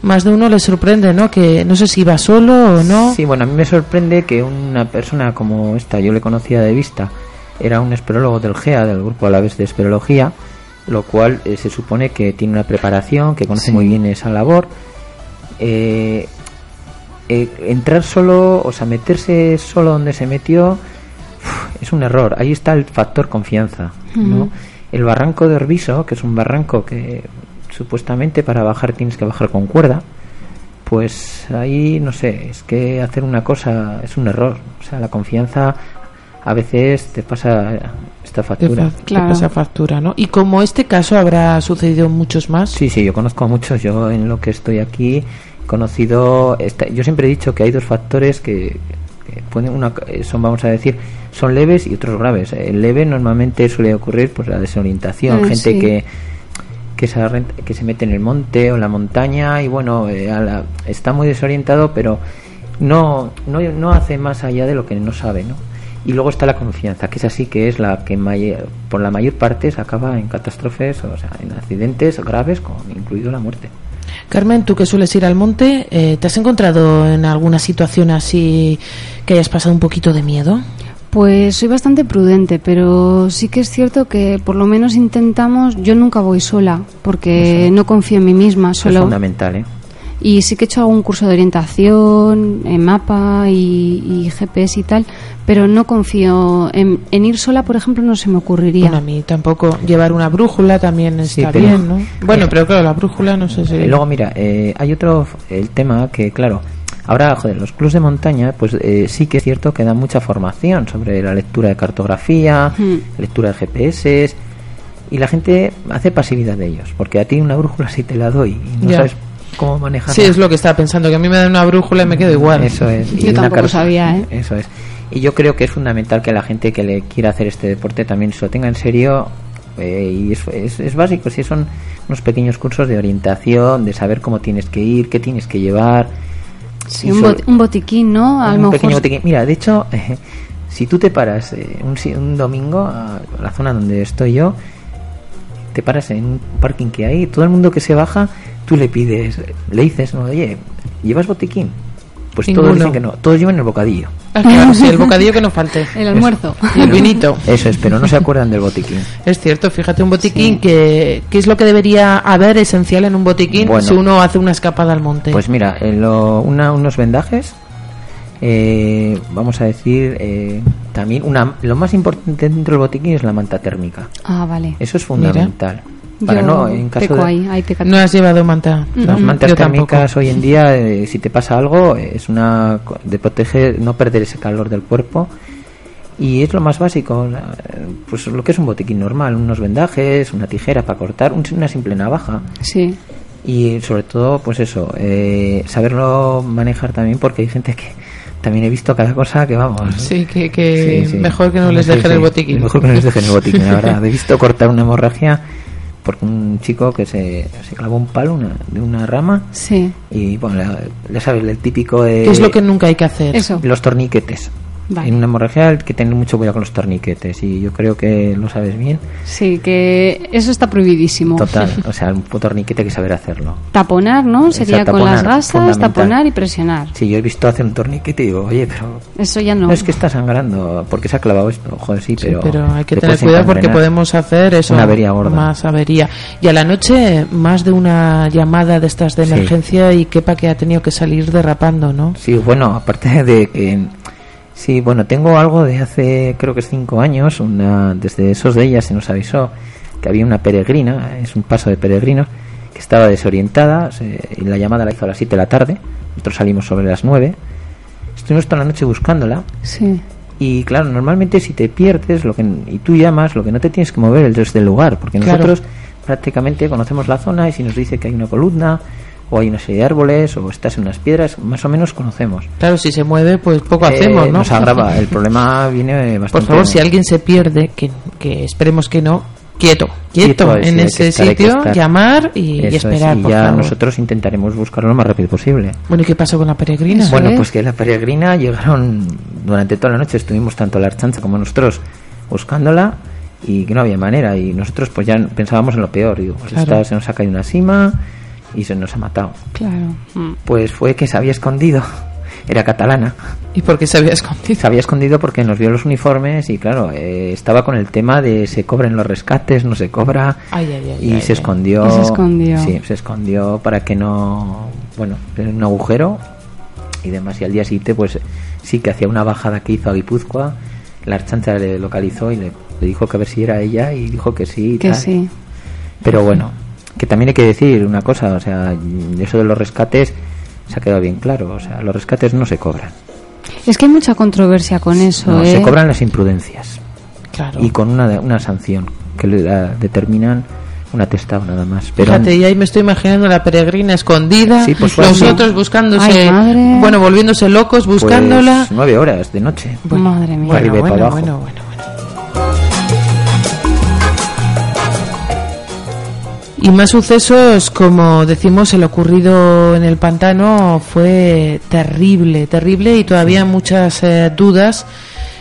más de uno le sorprende, ¿no? Que no sé si iba solo o no. Sí, bueno, a mí me sorprende que una persona como esta, yo le conocía de vista, era un esperólogo del GEA, del grupo a la vez de esperología, lo cual eh, se supone que tiene una preparación, que conoce muy bien esa labor. Eh, eh, entrar solo, o sea, meterse solo donde se metió, es un error. Ahí está el factor confianza, ¿no? El barranco de Orbiso, que es un barranco que supuestamente para bajar tienes que bajar con cuerda, pues ahí no sé, es que hacer una cosa es un error. O sea, la confianza a veces te pasa esta factura. fa- te Claro. pasa factura, ¿no? Y como este caso habrá sucedido muchos más. Sí, sí, yo conozco a muchos. Yo en lo que estoy aquí he conocido. esta- yo siempre he dicho que hay dos factores que pueden una eh, son vamos a decir son leves y otros graves. El leve normalmente suele ocurrir pues la desorientación, Eh, gente sí. que que se, que se mete en el monte o en la montaña y bueno eh, a la- está muy desorientado pero no, no no hace más allá de lo que no sabe, ¿no? Y luego está la confianza, que es así que es la que mayor- por la mayor parte se acaba en catástrofes, o sea, en accidentes graves, con incluido la muerte. Carmen, tú que sueles ir al monte, eh, ¿te has encontrado en alguna situación así que hayas pasado un poquito de miedo? Pues soy bastante prudente, pero sí que es cierto que por lo menos intentamos. Yo nunca voy sola porque no confío en mí misma Eso es solo. fundamental, ¿eh? Y sí que he hecho algún curso de orientación en mapa y, y GPS y tal, pero no confío en, en ir sola, por ejemplo, no se me ocurriría. Bueno, a mí tampoco. Llevar una brújula también Sí, está pero- bien, ¿no? Bueno, pero claro, la brújula no sé si... Eh, luego, mira, eh, hay otro, el tema que, claro, ahora, joder, los clubs de montaña, pues eh, sí que es cierto que dan mucha formación sobre la lectura de cartografía, Hmm. lectura de GPS, y la gente hace pasividad de ellos, porque a ti una brújula sí te la doy y no Ya. sabes cómo manejarla. Sí, es lo que estaba pensando, que a mí me dan una brújula y me quedo igual. Eso es. Yo una tampoco sabía, ¿eh? Eso es. Y yo creo que es fundamental que la gente que le quiera hacer este deporte también se lo tenga en serio eh, y es, es, es básico, sí, son unos pequeños cursos de orientación, de saber cómo tienes que ir, qué tienes que llevar. Sí, Y un, sobre- bot- un botiquín, ¿no? A lo un mejor pequeño botiquín. Mira, de hecho, [laughs] si tú te paras eh, un, si- un domingo a la zona donde estoy yo, te paras en un parking que hay, todo el mundo que se baja, tú le pides, le dices, no, oye, ¿llevas botiquín? Pues Ninguno. todos dicen que no, todos llevan el bocadillo. Ah, claro, sí, el [laughs] bocadillo que no falte. el almuerzo. Y el vinito. Eso es, pero no se acuerdan del botiquín. Es cierto, fíjate, un botiquín que, ¿qué es lo que debería haber esencial en un botiquín Bueno. si uno hace una escapada al monte? Pues mira, lo- una- unos vendajes, eh, vamos a decir, eh, también una, lo más importante dentro del botiquín es la manta térmica. Ah, vale. Eso es fundamental. Para Yo no, en caso peco de, ahí, ahí peca- no has llevado manta. Las mantas yo tampoco. térmicas hoy en día, eh, si te pasa algo, es una co- de proteger, no perder ese calor del cuerpo. Y es lo más básico, pues lo que es un botiquín normal, unos vendajes, una tijera para cortar, un- una simple navaja. Sí. Y sobre todo, pues eso, eh, saberlo manejar también, porque hay gente que también he visto cada cosa que vamos. Sí, que, que Sí, sí. mejor que no les dejen sí. el botiquín. Mejor que no les dejen el botiquín, la verdad. [laughs] He visto cortar una hemorragia porque un chico que se, se clavó un palo una- de una rama Sí. y, bueno, ya sabes, el típico de ¿Qué es lo que nunca hay que hacer? Eso. los torniquetes. Vale. En una hemorragia hay que tener mucho cuidado con los torniquetes y yo creo que lo sabes bien. Sí, que eso está prohibidísimo. Total, [laughs] o sea, un torniquete hay que saber hacerlo. Taponar, ¿no? Sería Exacto, con las gasas, taponar y presionar. Si yo he visto hacer un torniquete y digo, oye, pero Eso ya no. es que está sangrando porque se ha clavado esto. Joder, sí, Sí, pero, pero, hay que te tener cuidado porque podemos hacer eso. Una avería gorda. Más avería. Y a la noche, más de una llamada de estas de Sí. emergencia y quepa que ha tenido que salir derrapando, ¿no? Sí, bueno, aparte de que... Sí, bueno, tengo algo de hace, creo que es cinco años, una, desde esos de ellas se nos avisó que había una peregrina, es un paso de peregrinos, que estaba desorientada, se- y la llamada la hizo a las 7 de la tarde, nosotros salimos sobre las 9, estuvimos toda la noche buscándola, Sí. y claro, normalmente si te pierdes lo que, y tú llamas, lo que no te tienes que mover es desde el lugar, porque Claro. nosotros prácticamente conocemos la zona y si nos dice que hay una columna, o hay una serie de árboles, o estás en unas piedras, más o menos conocemos. Claro, si se mueve, pues poco Eh, hacemos, ¿no? Nos agrava. El [laughs] problema viene bastante. Por favor, si alguien se pierde, que, que esperemos que no, quieto, quieto, en ese estar, sitio, llamar y, y Eso es, esperar, y por ya favor. nosotros intentaremos buscarlo lo más rápido posible. Bueno, ¿y qué pasó con la peregrina? Bueno, es. pues que la peregrina llegaron durante toda la noche, estuvimos tanto la archancha como nosotros buscándola y que no había manera. Y nosotros pues ya pensábamos en lo peor. Digo, pues Claro. esta se nos ha caído una cima y se nos ha matado. Claro. Mm. Pues fue que se había escondido. Era catalana. ¿Y por qué se había escondido? Se había escondido porque nos vio los uniformes y claro, eh, estaba con el tema de se cobren los rescates, no se cobra. Ay, ay, ay, y se escondió. Se escondió. Sí, se escondió para que no. Bueno, en un agujero y demás. Y al día siguiente, pues sí que hacía una bajada que hizo a Guipúzcoa. La archancha le localizó y le, le dijo que a ver si era ella y dijo que sí. y Que tal. sí. Pero bueno, que también hay que decir una cosa, o sea, eso de los rescates se ha quedado bien claro. O sea, los rescates no se cobran. Es que hay mucha controversia con eso, No, ¿eh? se cobran las imprudencias Claro. y con una, una sanción que le la determinan un atestado nada más. Pero Fíjate, y ahí me estoy imaginando la peregrina escondida, Sí, pues los así. otros buscándose, Ay, bueno, volviéndose locos, pues, buscándola. nueve horas de noche. Madre mía. Bueno, bueno, bueno, bueno. Y más sucesos, como decimos, el ocurrido en el pantano fue terrible, terrible y todavía muchas eh, dudas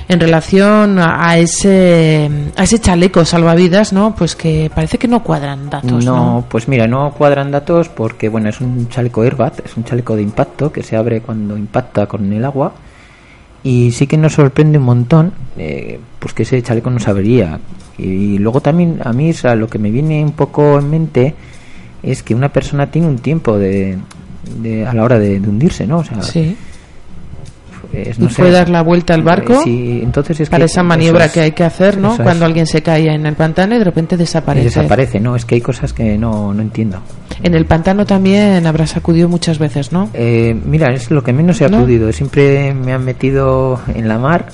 en relación a, a ese a ese chaleco salvavidas, ¿no? Pues que parece que no cuadran datos, ¿no? no, pues mira, no cuadran datos porque bueno, es un chaleco airbag, es un chaleco de impacto que se abre cuando impacta con el agua y sí que nos sorprende un montón eh, pues que ese chaleco no se abría y, luego también a mí o lo que me viene un poco en mente es que una persona tiene un tiempo de, de- a la hora de, de hundirse, ¿no? O sea, Sí. Es, Y no sé. puede dar la vuelta al barco Eh, sí, entonces es para que esa maniobra es- que hay que hacer, ¿no? Cuando alguien se cae en el pantano y de repente Y desaparece. desaparece, no, es que hay cosas que no, no entiendo. En el pantano también habrá sacudido muchas veces, ¿no? Eh, mira, es lo que menos he ¿No? acudido. Siempre me han metido en la mar,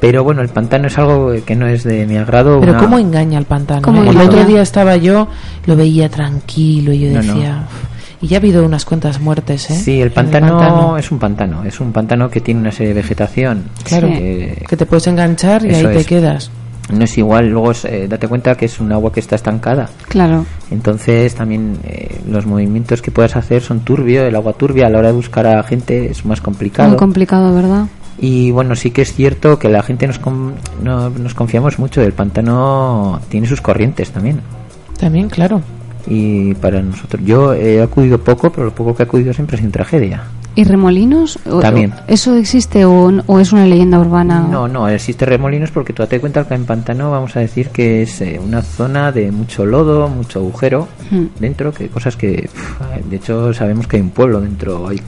pero bueno, el pantano es algo que no es de mi agrado. Pero una- ¿cómo engaña el pantano? ¿Cómo eh? El otro día estaba yo, lo veía tranquilo y yo No, no. decía... "Uf". Y ya ha habido unas cuantas muertes, ¿eh? Sí, el pantano, es un pantano. Es un pantano que tiene una serie de vegetación. Claro, que- que te puedes enganchar y ahí te es. quedas. no es igual. Luego, eh, date cuenta que es un agua que está estancada. Claro. Entonces, también eh, los movimientos que puedes hacer son turbios. El agua turbia a la hora de buscar a gente es más complicado. Muy complicado, ¿verdad? Y bueno, sí que es cierto que la gente nos, con- no- nos confiamos mucho. El pantano tiene sus corrientes también. También, claro. Y para nosotros, yo he acudido poco, pero lo poco que he acudido siempre es sin tragedia. ¿Y remolinos? O- También. ¿Eso existe o, o es una leyenda urbana? No, no, existe remolinos porque tú date cuenta que en pantano vamos a decir que es eh, una zona de mucho lodo, mucho agujero Hmm. dentro, que cosas que, de hecho, sabemos que hay un pueblo dentro. Hay,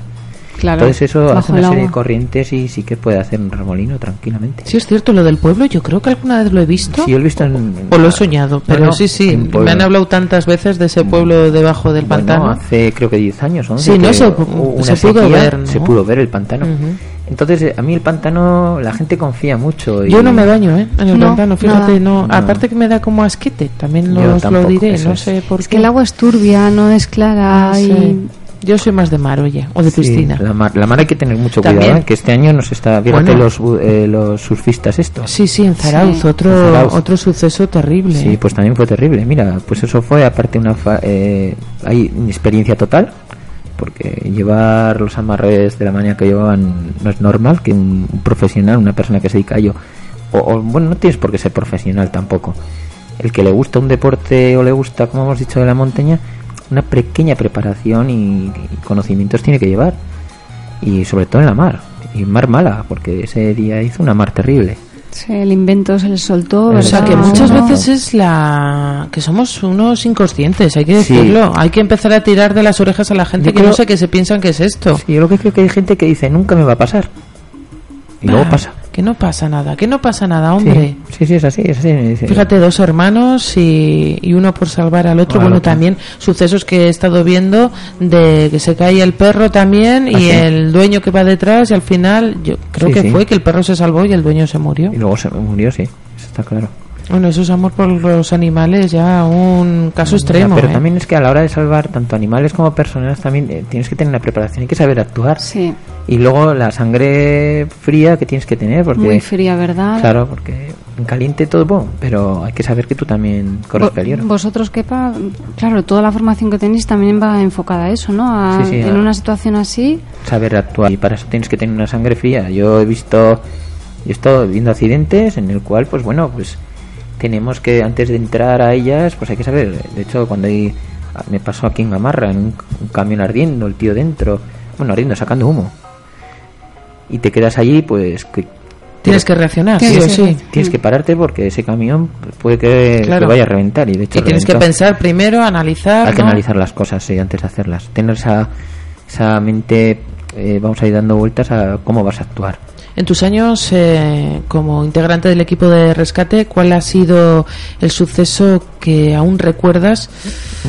Claro. Entonces eso hace una serie de corrientes y sí que puede hacer un remolino tranquilamente. Sí, es cierto, lo del pueblo, yo creo que alguna vez lo he visto. Sí, lo he visto en... O lo he soñado, pero Bueno, sí, sí, me han hablado tantas veces de ese pueblo debajo del Bueno, pantano. hace creo que 10 años, 11, Sí, no, se- se pudo sequía, ver, ¿no? Se pudo ver el pantano. Ujú. Entonces, eh, a mí el pantano, la gente confía mucho. y- Yo no me baño, ¿eh? En el No, pantano, fíjate, no. No. Aparte que me da como asquete, también Yo os lo tampoco, diré, no sé por Es qué. que el agua es turbia, no es clara No y... sé. Yo soy más de mar, oye, o de Sí, piscina. la, mar, la mar hay que tener mucho También. cuidado, ¿eh? que este año nos está... Fíjate Bueno. los, eh, los surfistas estos. Sí, sí, en Zarauz, Sí. otro, En Zarauz. otro suceso terrible. Sí, pues también fue terrible. Mira, pues eso fue aparte una... fa- eh, hay experiencia total, porque llevar los amarres de la manera que llevaban no es normal que un, un profesional, una persona que se dedica a ello, o, o, bueno, no tienes por qué ser profesional tampoco. El que le gusta un deporte o le gusta, como hemos dicho, de la montaña, una pequeña preparación y, y conocimientos tiene que llevar. Y sobre todo en la mar. Y mar mala, porque ese día hizo una mar terrible. Sí, el invento se le soltó, O sea que muchas veces es la que somos unos inconscientes, hay que Sí. decirlo. Hay que empezar a tirar de las orejas a la gente Yo que no sé qué se piensan que es esto. Sí, yo lo que creo que hay gente que dice, nunca me va a pasar. Y luego Ah, pasa. Que no pasa nada, que no pasa nada, hombre. Sí, sí, sí, es así, es así. Dice, Fíjate, dos hermanos y, y uno por salvar al otro. Bueno, también sucesos que he estado viendo de que se cae el perro también y ¿Ah, sí? el dueño que va detrás y al final yo creo Sí, que fue que el perro se salvó y el dueño se murió. Y luego se murió, sí, eso está claro. Bueno, eso es amor por los animales ya un caso extremo. Pero ¿eh? también es que a la hora de salvar tanto animales como personas también eh, tienes que tener una preparación, hay que saber actuar. Sí, Y luego la sangre fría que tienes que tener, porque... muy fría, ¿verdad? Claro, porque en caliente todo bueno, pero hay que saber que tú también corres peligro. Vosotros, Kepa, claro, toda la formación que tenéis también va enfocada a eso, ¿no? A- Sí, sí, en a- una situación así, saber actuar y para eso tienes que tener una sangre fría. Yo he visto, yo he estado viendo accidentes en el cual, pues bueno, pues tenemos que antes de entrar a ellas, pues hay que saber. De hecho, cuando hay, me pasó aquí en Gamarra, en un, un camión ardiendo, el tío dentro, bueno, ardiendo, sacando humo, y te quedas allí, pues que Tienes que reaccionar, sí Tienes sí. reaccionar. tienes que pararte porque ese camión puede que, Claro. que vaya a reventar y de hecho Y tienes que pensar primero, analizar. Hay que analizar las cosas sí, antes de hacerlas. Tener esa, esa mente, eh, vamos a ir dando vueltas a cómo vas a actuar. En tus años eh, como integrante del equipo de rescate, ¿cuál ha sido el suceso que aún recuerdas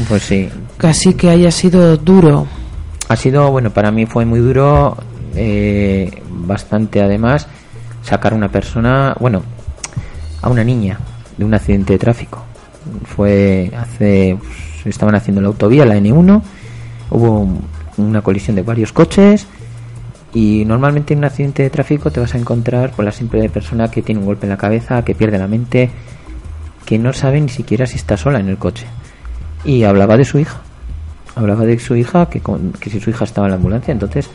Pues sí, casi que haya sido duro? ha sido, bueno, para mí fue muy duro, eh, bastante además, sacar a una persona, bueno, a una niña de un accidente de tráfico. Fue hace, pues, estaban haciendo la autovía, la N1, hubo un- una colisión de varios coches y normalmente en un accidente de tráfico te vas a encontrar con la simple persona que tiene un golpe en la cabeza, que pierde la mente, que no sabe ni siquiera si está sola en el coche. Y hablaba de su hija. Hablaba de su hija, que, con- que si su hija estaba en la ambulancia. Entonces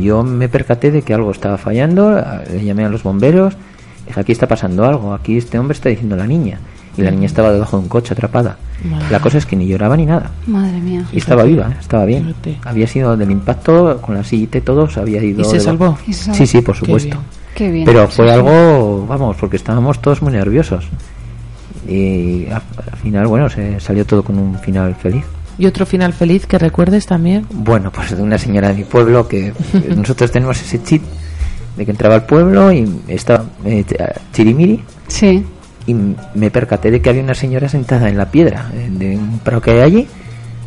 yo me percaté de que algo estaba fallando, le llamé a los bomberos, dije, aquí está pasando algo, aquí este hombre está diciendo la niña. Y la niña estaba debajo de un coche atrapada. Madre. La cosa es que ni lloraba ni nada. madre mía. Y estaba viva, ¿eh? estaba bien. Fíjate. Había sido del impacto con la sillita y todo, se había ido. ¿Y se salvó? Y se salvó. Sí, sí, por Qué supuesto. bien. Qué bien. Pero fue algo, vamos, porque estábamos todos muy nerviosos. Y al final, bueno, se salió todo con un final feliz. ¿Y otro final feliz que recuerdes también? Bueno, pues de una señora de mi pueblo que [laughs] nosotros tenemos ese chip de que entraba al pueblo y estaba eh, chirimiri Sí, y me percaté de que había una señora sentada en la piedra eh, de un prado que hay allí.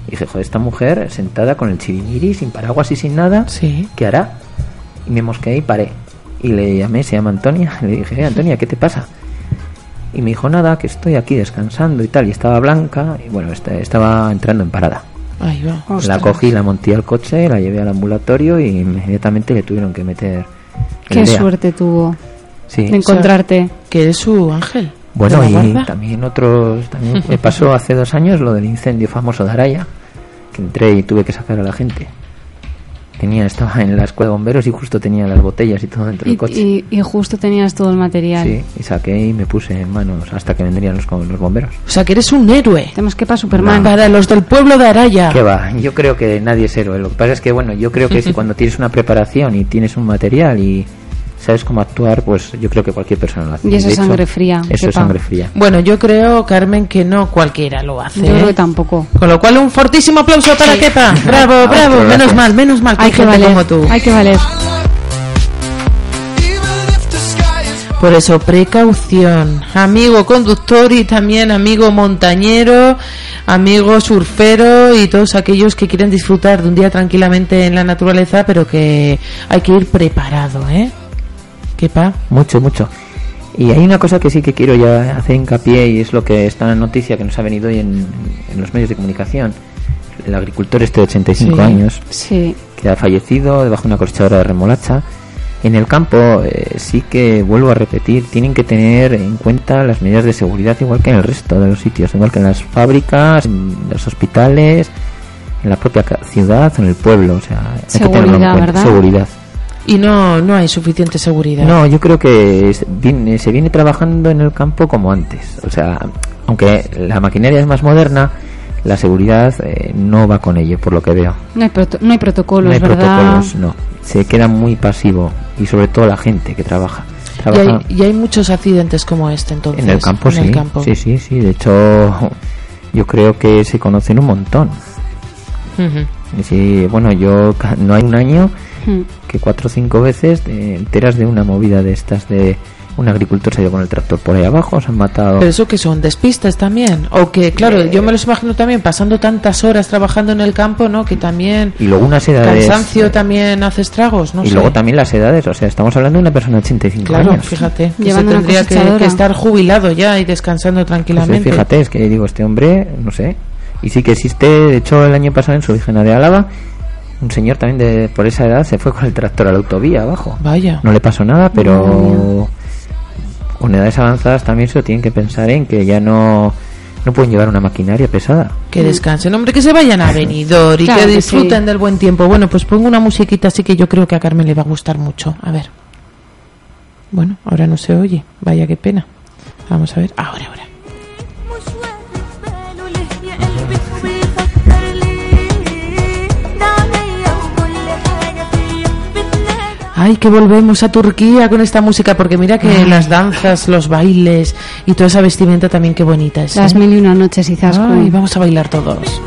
Y dije, joder, esta mujer sentada con el chirimiri, sin paraguas y sin nada, Sí. ¿qué hará? Y me mosqueé y paré. Y le llamé, se llama Antonia. Le dije, eh, Antonia, ¿qué te pasa? Y me dijo, nada, que estoy aquí descansando y tal. Y estaba blanca y bueno, esta- estaba entrando en parada. Ahí va. Ostras. La cogí, la monté al coche, la llevé al ambulatorio y inmediatamente le tuvieron que meter qué DEA. suerte tuvo. Sí. de encontrarte. Que eres su ángel. Bueno, y también otros. También me [laughs] pasó hace dos años lo del incendio famoso de Araya, que entré y tuve que sacar a la gente. Tenía, estaba en la escuela de bomberos y justo tenía las botellas y todo dentro Y, del coche. y- y justo tenías todo el material. Sí, y saqué y me puse en manos hasta que vendrían los, los bomberos. O sea, que eres un héroe. Tenemos que para Superman. Para los del pueblo de Araya. ¿Qué va? Yo creo que nadie es héroe. Lo que pasa es que, bueno, yo creo que si [laughs] cuando tienes una preparación y tienes un material y sabes cómo actuar, pues yo creo que cualquier persona lo hace. Y esa De hecho, sangre fría, Eso es sangre fría. Bueno, yo creo, Carmen, que no cualquiera lo hace. Yo ¿eh? creo que tampoco. Con lo cual, un fortísimo aplauso para Kepa. [laughs] Bravo, bravo. gracias. Menos mal, menos mal que Hay hay que gente valer. como tú. Hay que valer. Por eso, precaución. Amigo conductor y también amigo montañero, amigo surfero y todos aquellos que quieren disfrutar de un día tranquilamente en la naturaleza, pero que hay que ir preparado, ¿eh? Kepa. Mucho, mucho. Y hay una cosa que sí que quiero ya hacer hincapié y es lo que está en la noticia que nos ha venido hoy en, en los medios de comunicación. El agricultor este de 85 Sí. años Sí. que ha fallecido debajo de una cosechadora de remolacha. En el campo eh, sí que vuelvo a repetir, tienen que tener en cuenta las medidas de seguridad igual que en el resto de los sitios, igual que en las fábricas, en los hospitales, en la propia ciudad, en el pueblo, o sea, hay que tenerlo en Seguridad, cuenta. ¿verdad? Seguridad. Y no, no hay suficiente seguridad. No, yo creo que es- viene- se viene trabajando en el campo como antes. O sea, aunque la maquinaria es más moderna, la seguridad eh, no va con ello, por lo que veo. No hay, proto- no hay protocolos, no hay ¿verdad? protocolos, no. Se queda muy pasivo y sobre todo la gente que trabaja. Y hay, y hay muchos accidentes como este, entonces. en el campo, en sí. el campo. Sí, sí, sí. De hecho, [laughs] yo creo que se conocen un montón. Y sí, bueno, yo ca- no hay un año Hmm. que cuatro o cinco veces te enteras de una movida de estas de un agricultor se ha ido con el tractor por ahí abajo, se han matado. Pero eso que son despistes también. O que, claro, yo me los imagino también pasando tantas horas trabajando en el campo, ¿no? Que también Y luego unas edades. cansancio también hace estragos, ¿no? y sé. luego también las edades, o sea, estamos hablando de una persona de 85 Claro, años. fíjate, que se tendría que estar jubilado ya y descansando Pues, tranquilamente. fíjate, es que digo, este hombre, no sé. Y sí que existe, de hecho, el año pasado en su origen de Álava, un señor también de por esa edad se fue con el tractor a la autovía abajo. Vaya. No le pasó nada, pero con edades avanzadas también se lo tienen que pensar en que ya no, no pueden llevar una maquinaria pesada. Que descansen, hombre, que se vayan a Benidorm y Claro que que disfruten sí. del buen tiempo. Bueno, pues pongo una musiquita así que yo creo que a Carmen le va a gustar mucho. A ver. Bueno, ahora no se oye. Vaya, qué pena. Vamos a ver. Ahora, ahora. ay, que volvemos a Turquía con esta música, porque mira que las danzas, los bailes y toda esa vestimenta también qué bonita es. Las ¿eh? mil y una noches y Ay, vamos a bailar todos.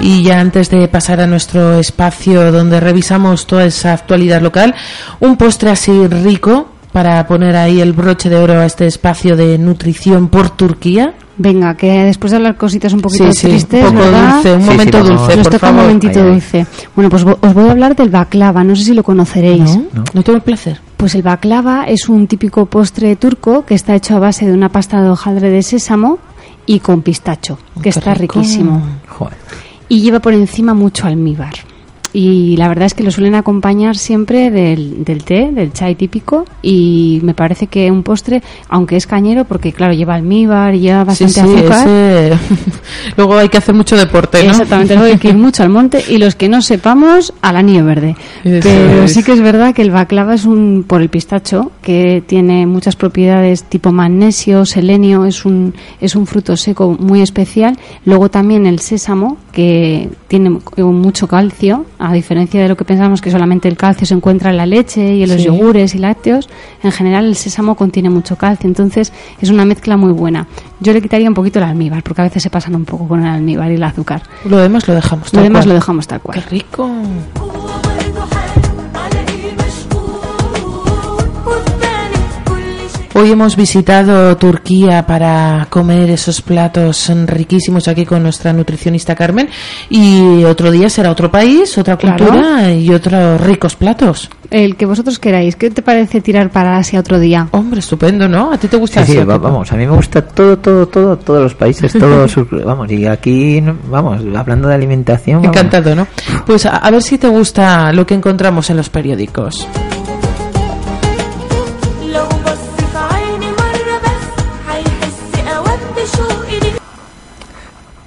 Y ya antes de pasar a nuestro espacio donde revisamos toda esa actualidad local, un postre así rico para poner ahí el broche de oro a este espacio de nutrición por Turquía. Venga, que después de hablar cositas un poquito Sí, sí, tristes, un poco ¿verdad? dulce, un Sí, momento dulce, Nos por toca un momentito Ay, dulce. Bueno, pues os voy a hablar del baklava. No sé si lo conoceréis. ¿No? No. ¿No tengo el placer? Pues el baklava es un típico postre turco que está hecho a base de una pasta de hojaldre de sésamo y con pistacho, que Qué está rico. riquísimo. Joder. Y lleva por encima mucho almíbar. Y la verdad es que lo suelen acompañar siempre del, del té, del chai típico. Y me parece que un postre, aunque es cañero, porque claro, lleva almíbar y lleva Sí, bastante sí, azúcar. ese- [laughs] Luego hay que hacer mucho deporte, ¿no? Exactamente, luego hay que ir mucho al monte y los que no sepamos al anillo verde. Eso Pero es. sí que es verdad que el baklava es un por el pistacho que tiene muchas propiedades tipo magnesio, selenio, es un es un fruto seco muy especial. Luego también el sésamo que tiene mu- mucho calcio, a diferencia de lo que pensamos que solamente el calcio se encuentra en la leche y en los Sí. yogures y lácteos, en general el sésamo contiene mucho calcio, entonces es una mezcla muy buena. Yo le quitaría un poquito el almíbar porque a veces se pasan un poco con el almíbar y el azúcar. Lo demás lo dejamos. Lo tal demás cual. lo dejamos tal Qué cual. rico. Hoy hemos visitado Turquía para comer esos platos riquísimos aquí con nuestra nutricionista Carmen y otro día será otro país, otra Claro. cultura y otros ricos platos. El que vosotros queráis. ¿Qué te parece tirar para Asia otro día? Hombre, estupendo, ¿no? ¿A ti te gusta Sí, sí, va- vamos, a mí me gusta todo, todo, todo, todos los países, [laughs] todos sus- vamos, y aquí, no- vamos, hablando de alimentación, vamos. Encantado, ¿no? Pues a, a ver si te gusta lo que encontramos en los periódicos.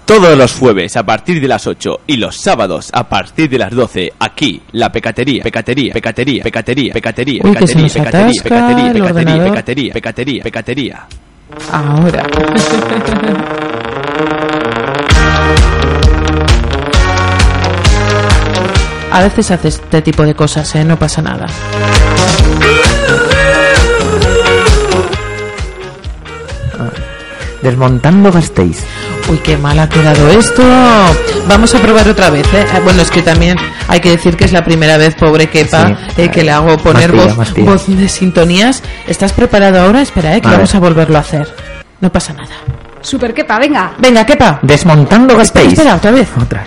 Todos los jueves a partir de las 8 y los sábados a partir de las 12, aquí, la pecatería, pecatería, pecatería, pecatería, pecatería, Uy, que se pecatería, nos pecatería, pecatería, el pecatería, pecatería, pecatería, pecatería. Ahora. [laughs] A veces hace este tipo de cosas, ¿eh? No pasa nada. Desmontando gastéis. Uy, qué mal ha quedado esto. Vamos a probar otra vez, ¿eh? Ah, Bueno, es que también hay que decir que es la primera vez, pobre Kepa, Sí. eh, que le hago poner voz, de sintonías. ¿Estás preparado ahora? Espera, ¿eh? Que A vamos ver. a volverlo a hacer. No pasa nada. Super quepa, venga. Venga, Kepa. Desmontando gastéis. Espera, otra vez. Otra.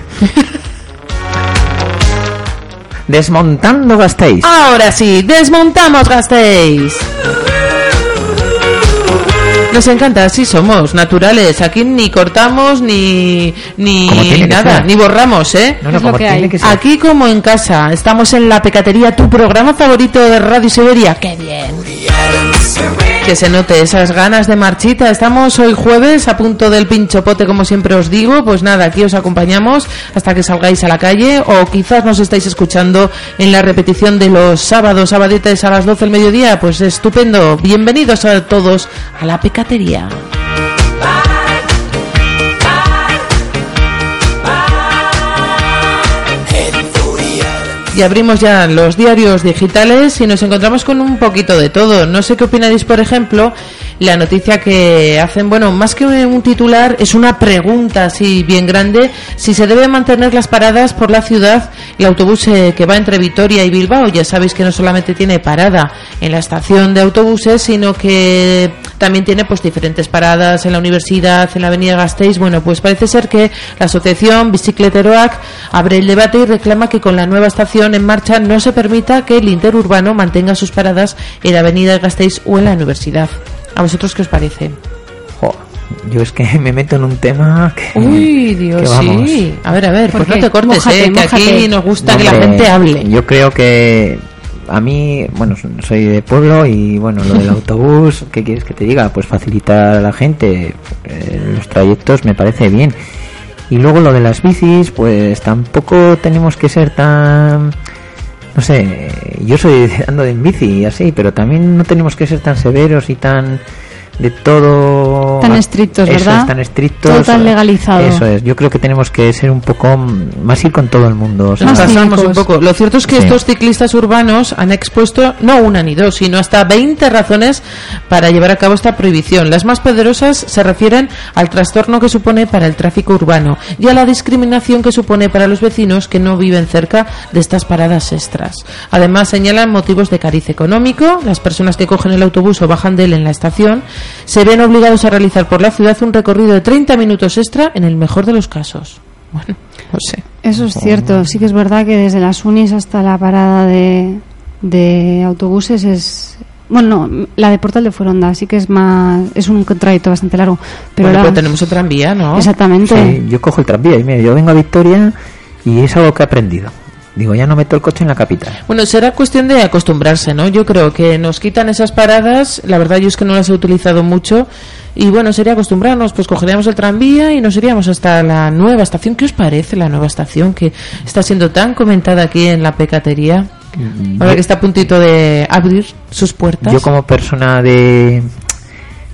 Desmontando gastéis. Ahora sí, desmontamos Gastéis. Nos encanta, así somos, naturales. Aquí ni cortamos ni ni nada, ni borramos, ¿eh? No, no, como que tiene hay. que ser. Aquí como en casa, estamos en la pecatería, tu programa favorito de Radio Siberia. ¡Qué bien! Que se note esas ganas de marchita. Estamos hoy jueves a punto del pinchopote, como siempre os digo. Pues nada, aquí os acompañamos hasta que salgáis a la calle o quizás nos estáis escuchando en la repetición de los sábados, sabadetes a las 12 del mediodía. Pues estupendo. Bienvenidos a todos a la pecatería. Y abrimos ya los diarios digitales y nos encontramos con un poquito de todo. No sé qué opináis, por ejemplo, la noticia que hacen, bueno, más que un titular, es una pregunta así bien grande, si se deben mantener las paradas por la ciudad, el autobús eh, que va entre Vitoria y Bilbao, ya sabéis que no solamente tiene parada en la estación de autobuses, sino que también tiene pues diferentes paradas en la universidad, en la avenida Gasteiz. Bueno, pues parece ser que la asociación Bicicleteroac abre el debate y reclama que con la nueva estación en marcha no se permita que el interurbano mantenga sus paradas en la avenida Gasteiz o en la universidad. ¿A vosotros qué os parece? Yo es que me meto en un tema que... Uy, Dios, que vamos. sí. A ver, a ver, ¿Por pues no te cortes, Mójate, eh, que aquí nos gusta que la gente hable. Yo creo que a mí, bueno, soy de pueblo y bueno, lo del [laughs] autobús, ¿qué quieres que te diga? Pues facilitar a la gente eh, los trayectos me parece bien. Y luego lo de las bicis, pues tampoco tenemos que ser tan no sé, yo soy [laughs] ando en bici y así, pero también no tenemos que ser tan severos y tan de todo Tan estrictos, Eso ¿verdad? es, tan estrictos Todo tan legalizado. eso es yo creo que tenemos que ser un poco más ir con todo el mundo o sea, Nos Más pasamos un poco. Lo cierto es que Sí. estos ciclistas urbanos han expuesto no una ni dos, sino hasta 20 razones para llevar a cabo esta prohibición. Las más poderosas se refieren al trastorno que supone para el tráfico urbano y a la discriminación que supone para los vecinos que no viven cerca de estas paradas extras. Además, señalan motivos de cariz económico. Las personas que cogen el autobús o bajan de él en la estación se ven obligados a realizar por la ciudad un recorrido de 30 minutos extra en el mejor de los casos. Bueno, no sé. Eso es cierto. Sí que es verdad que desde las unis hasta la parada de, de autobuses es... Bueno, no, la de Portal de Foronda sí que es más... Es un trayecto bastante largo. Pero, Bueno, la- pero tenemos otra tranvía, ¿no? Exactamente. sí, yo cojo el tranvía y mira, yo vengo a Victoria y es algo que he aprendido digo ya no meto el coche en la capital Bueno, será cuestión de acostumbrarse, ¿no? Yo creo que nos quitan esas paradas, la verdad yo es que no las he utilizado mucho, y bueno, sería acostumbrarnos, pues cogeríamos el tranvía y nos iríamos hasta la nueva estación. ¿Qué os parece la nueva estación que está siendo tan comentada aquí en la pecatería? Ahora que está a puntito de abrir sus puertas. yo como persona de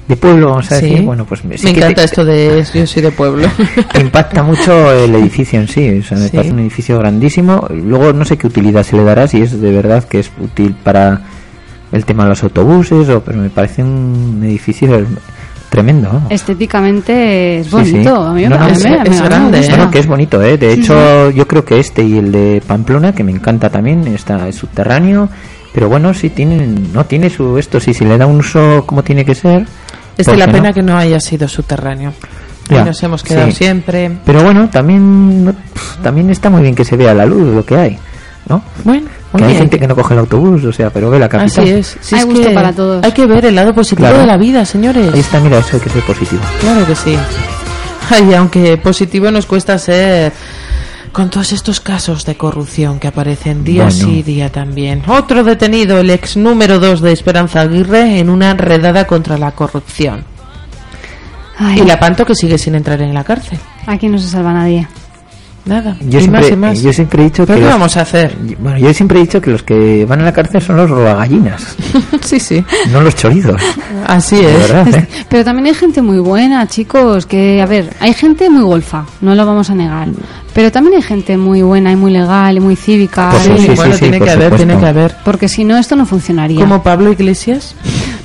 de pueblo vamos a Sí. decir bueno pues sí Me encanta te- esto de yo soy de pueblo. te [laughs] impacta mucho el edificio en sí, o sea, me Sí. parece un edificio grandísimo. Luego no sé qué utilidad se le dará, si es de verdad que es útil para el tema de los autobuses, o, pero me parece un edificio tremendo. Estéticamente es bonito. sí. A mí, No, no, a mí es- me- a mí es me grande. ¿eh? Bueno, que es bonito, ¿eh? De hecho, yo creo que este y el de Pamplona, que me encanta también, está es subterráneo, pero bueno, sí tienen, no tiene su esto, sí, si le da un uso como tiene que ser. Es ¿por de la pena no? que no haya sido subterráneo. Ya, nos hemos quedado sí. siempre. Pero bueno, también, también está muy bien que se vea la luz, lo que hay, ¿no? Bueno, Que hay gente que no coge el autobús, o sea, pero ve la capital. Así es. Si Hay es gusto que para todos. Hay que ver el lado positivo Claro. de la vida, señores. Ahí está, mira, eso hay que ser positivo. Claro que sí. Ay, aunque positivo nos cuesta ser con todos estos casos de corrupción que aparecen día Bueno. sí día también. Otro detenido, el ex número 2 de Esperanza Aguirre, en una redada contra la corrupción. Ay, Y la Panto que sigue sin entrar en la cárcel. Aquí no se salva nadie. Nada. Yo y siempre, más y más. yo siempre he dicho ¿Pero que qué los- vamos a hacer? Bueno, yo siempre he dicho que los que van a la cárcel son los robagallinas, [laughs] sí, sí. no los chorizos. Así es. verdad, ¿eh? [laughs] Pero también hay gente muy buena, chicos, que, a ver, hay gente muy golfa, no lo vamos a negar. Pero también hay gente muy buena y muy legal y muy cívica. Pues sí, sí, bueno, sí, tiene que haber, supuesto. tiene que haber. Porque si no, esto no funcionaría. Como Pablo Iglesias.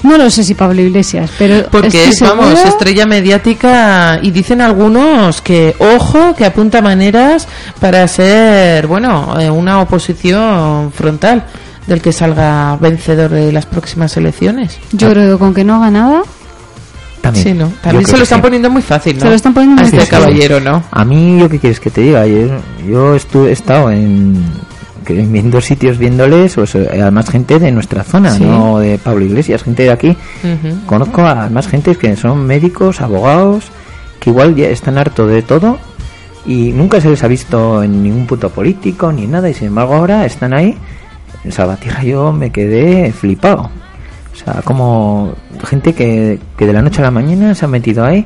No lo sé si Pablo Iglesias, pero. Porque es, vamos, estrella mediática y dicen algunos que, ojo, que apunta maneras para ser, bueno, eh, una oposición frontal del que salga vencedor de las próximas elecciones. Yo creo que con que no haga nada, También. Sí, ¿no? También se lo están sí. poniendo muy fácil, ¿no? Se lo están poniendo A muy este fácil. caballero, ¿no? A mí, ¿yo qué quieres que te diga? Yo, yo estuve, he estado en, que en viendo sitios viéndoles, pues, eh, además gente de nuestra zona, Sí. no de Pablo Iglesias, gente de aquí. Conozco a más gente que son médicos, abogados, que igual ya están harto de todo y nunca se les ha visto en ningún punto político ni nada y sin embargo ahora están ahí. En Salvatierra yo me quedé flipado. O sea, como gente que, que de la noche a la mañana se ha metido ahí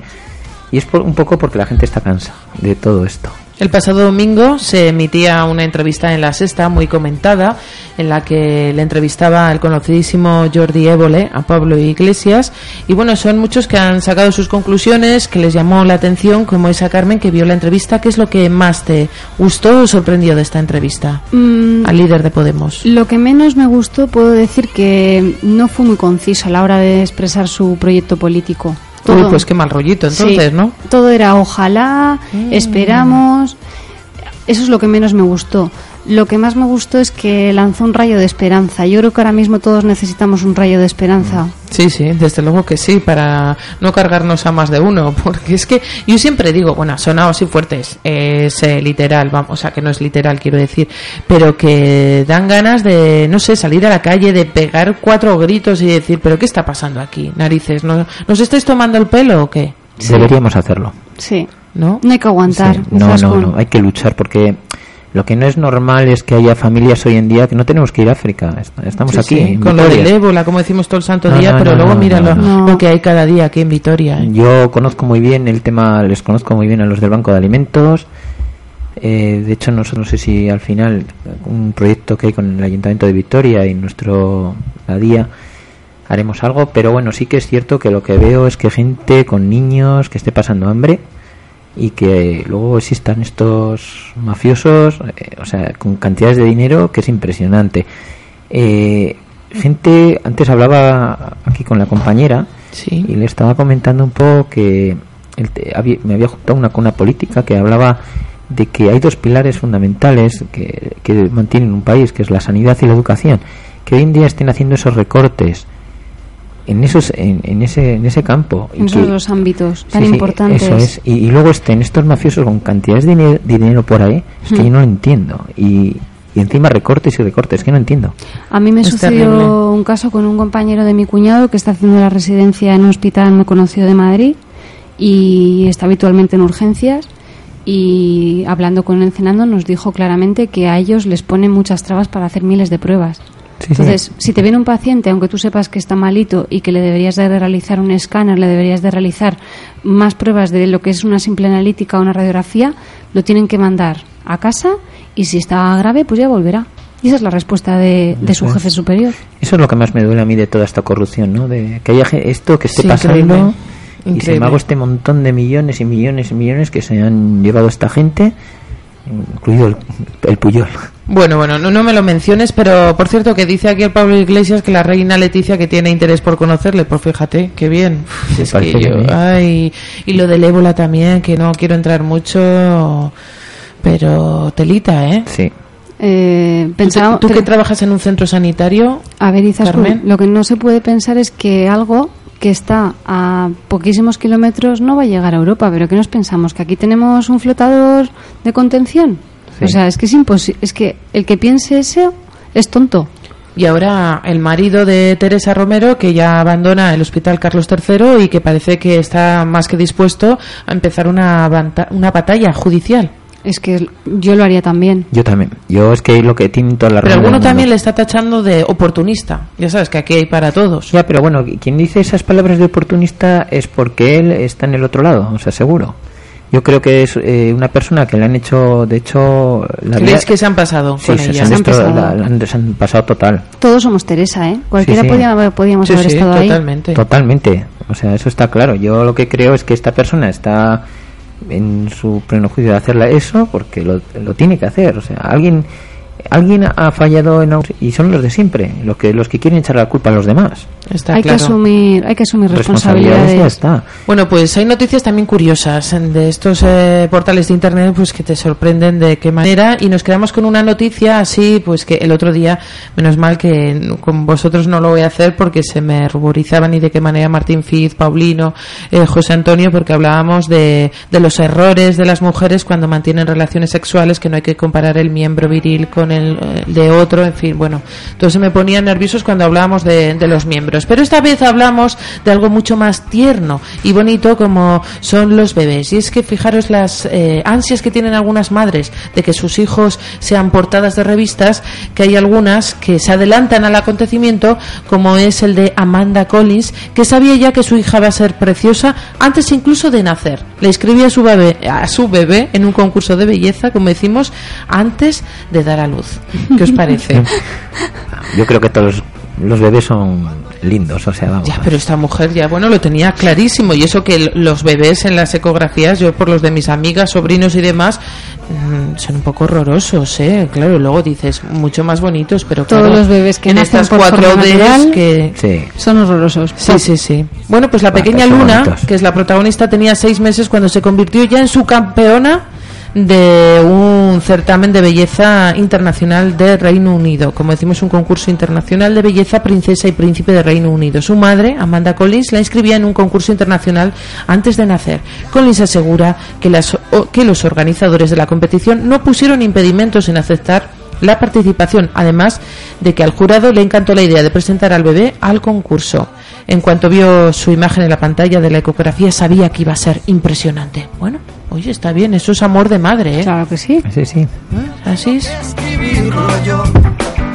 y es por- un poco porque la gente está cansa de todo esto. El pasado domingo se emitía una entrevista en La Sexta muy comentada en la que le entrevistaba el conocidísimo Jordi Évole a Pablo Iglesias y bueno, son muchos que han sacado sus conclusiones que les llamó la atención como esa Carmen que vio la entrevista. ¿Qué es lo que más te gustó o sorprendió de esta entrevista mm, al líder de Podemos? lo que menos me gustó, puedo decir que no fue muy conciso a la hora de expresar su proyecto político. Uy, pues qué mal rollito entonces, Sí, ¿no? Todo era ojalá, esperamos. Eso es lo que menos me gustó. Lo que más me gustó es que lanzó un rayo de esperanza. Yo creo que ahora mismo todos necesitamos un rayo de esperanza. Sí, sí, desde luego que sí, para no cargarnos a más de uno, [laughs] porque es que yo siempre digo, bueno, ha sonado así fuertes, es eh, literal, vamos, o sea, que no es literal, quiero decir, pero que dan ganas de, no sé, salir a la calle, de pegar cuatro gritos y decir, pero ¿qué está pasando aquí? Narices, ¿no, ¿nos estáis tomando el pelo o qué? Deberíamos hacerlo. Sí. ¿No? No hay que aguantar. Sí, No, no, no, hay que luchar porque lo que no es normal es que haya familias hoy en día que no tenemos que ir a África. Est- Estamos Sí, aquí. sí, con lo del ébola, como decimos todo el santo No, día, no, pero no, luego mira lo, que hay cada día aquí en Vitoria. ¿eh? Yo conozco muy bien el tema, les conozco muy bien a los del Banco de Alimentos. Eh, de hecho, no, sé- no sé si al final un proyecto que hay con el Ayuntamiento de Vitoria y nuestro la día haremos algo, pero bueno, sí que es cierto que lo que veo es que gente con niños que esté pasando hambre y que luego existan estos mafiosos, eh, o sea, con cantidades de dinero que es impresionante. Eh, gente, antes hablaba aquí con la compañera Sí. y le estaba comentando un poco que el te- había- me había juntado una con una política que hablaba de que hay dos pilares fundamentales que, que mantienen un país, que es la sanidad y la educación, que hoy en día estén haciendo esos recortes en esos en, en ese en ese campo y En esos dos ámbitos tan Sí, sí, importantes. Eso es. Y, y luego estén estos mafiosos con cantidades de dinero, de dinero por ahí, es que Hmm. yo no lo entiendo. Y, y encima recortes y recortes, que no entiendo. A mí me Es sucedió terrible. un caso con un compañero de mi cuñado que está haciendo la residencia en un hospital muy conocido de Madrid y está habitualmente en urgencias y hablando con él cenando nos dijo claramente que a ellos les ponen muchas trabas para hacer miles de pruebas. Sí, sí. Entonces, si te viene un paciente, aunque tú sepas que está malito y que le deberías de realizar un escáner, le deberías de realizar más pruebas de lo que es una simple analítica o una radiografía, lo tienen que mandar a casa y si está grave, pues ya volverá. Y esa es la respuesta de, de su jefe superior. Eso es lo que más me duele a mí de toda esta corrupción, ¿no? De que haya esto que esté Sí, pasando increíble. y sin Increíble. embargo este montón de millones y millones y millones que se han llevado esta gente, incluido el, el Puyol. Bueno, bueno, no, no me lo menciones, pero por cierto que dice aquí el Pablo Iglesias que la reina Leticia que tiene interés por conocerle, pues fíjate, qué bien. Sí, Es parece que yo- bien. ay, y lo del ébola también, que no quiero entrar mucho, pero telita, ¿eh? Sí. Eh, ¿Tú, te- pensaba- tú que trabajas en un centro sanitario, A ver, Izaskun, Carmen. lo que no se puede pensar es que algo que está a poquísimos kilómetros no va a llegar a Europa, pero ¿qué nos pensamos? ¿Que aquí tenemos un flotador de contención? Sí. O sea, es que es imposible, es que el que piense eso es tonto. y ahora el marido de Teresa Romero que ya abandona el Hospital Carlos III y que parece que está más que dispuesto a empezar una, una batalla judicial. Es que yo lo haría también. Yo también. Yo es que lo que tienen toda la Pero alguno también le está tachando de oportunista. Ya sabes que aquí hay para todos. Ya, pero bueno, quien dice esas palabras de oportunista es porque él está en el otro lado, o sea, seguro. Yo creo que es eh, una persona que le han hecho, de hecho, la vida... ¿Crees que se han pasado Sí, con se, ella? se han Se han destro- pasado. la- la han- se han pasado total. Todos somos Teresa, ¿eh? Cualquiera sí. podía- podíamos Sí, haber sí, estado ahí. totalmente. Totalmente. O sea, eso está claro. Yo lo que creo es que esta persona está en su pleno juicio de hacerla eso porque lo, lo tiene que hacer. O sea, alguien alguien ha fallado en y son los de siempre, los que los que quieren echar la culpa a los demás. Está hay claro. que asumir, hay que asumir Responsabilidades ya responsabilidades. está. Bueno, pues hay noticias también curiosas de estos eh, portales de internet, pues que te sorprenden de qué manera. Y nos quedamos con una noticia así, pues que el otro día, menos mal que con vosotros no lo voy a hacer porque se me ruborizaban y de qué manera Martín Fiz, Paulino, eh, José Antonio, porque hablábamos de, de los errores de las mujeres cuando mantienen relaciones sexuales, que no hay que comparar el miembro viril con el eh, de otro, en fin, bueno, entonces me ponían nerviosos cuando hablábamos de, los miembros. Pero esta vez hablamos de algo mucho más tierno y bonito como son los bebés. Y es que fijaros las eh, ansias que tienen algunas madres de que sus hijos sean portadas de revistas, que hay algunas que se adelantan al acontecimiento, como es el de Amanda Collins, que sabía ya que su hija va a ser preciosa antes incluso de nacer. Le inscribía a su bebé, a su bebé en un concurso de belleza, como decimos, antes de dar a luz. ¿Qué os parece? [laughs] Yo creo que todos los bebés son lindos, o sea, vamos. Ya, pero esta mujer ya, bueno, lo tenía clarísimo. Y eso que los bebés en las ecografías, yo por los de mis amigas, sobrinos y demás, mm, son un poco horrorosos, ¿eh? Claro, luego dices, mucho más bonitos, pero Todos claro, los bebés que en nacen estas por cuatro natural, que... Sí. Son horrorosos. Sí, sí, sí. Bueno, pues la pequeña Luna, bonitos. que es la protagonista, tenía seis meses cuando se convirtió ya en su campeona de un certamen de belleza internacional de Reino Unido. Como decimos, un concurso internacional de belleza princesa y príncipe de Reino Unido. Su madre, Amanda Collins, la inscribía en un concurso internacional antes de nacer. Collins asegura que, las, que los organizadores de la competición no pusieron impedimentos en aceptar la participación, además de que al jurado le encantó la idea de presentar al bebé al concurso. En cuanto vio su imagen en la pantalla de la ecografía, sabía que iba a ser impresionante. Bueno, oye, está bien, eso es amor de madre, ¿eh? Claro que sí. Sí, sí. Así es.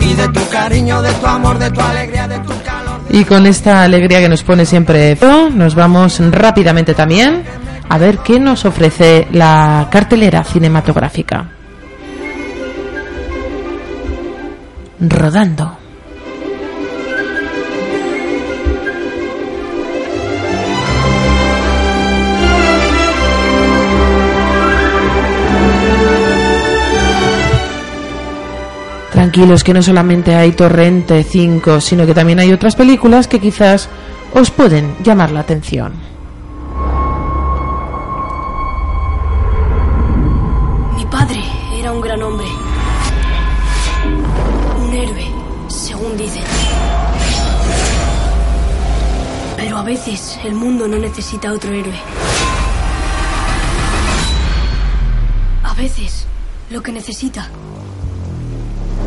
Y de tu cariño, de tu amor, de tu alegría, de tu calor. Y con esta alegría que nos pone siempre nos vamos rápidamente también a ver qué nos ofrece la cartelera cinematográfica. Rodando. Tranquilos que no solamente hay Torrente 5, sino que también hay otras películas que quizás os pueden llamar la atención. Mi padre era un gran hombre. Un héroe, según dicen. Pero a veces el mundo no necesita otro héroe. A veces lo que necesita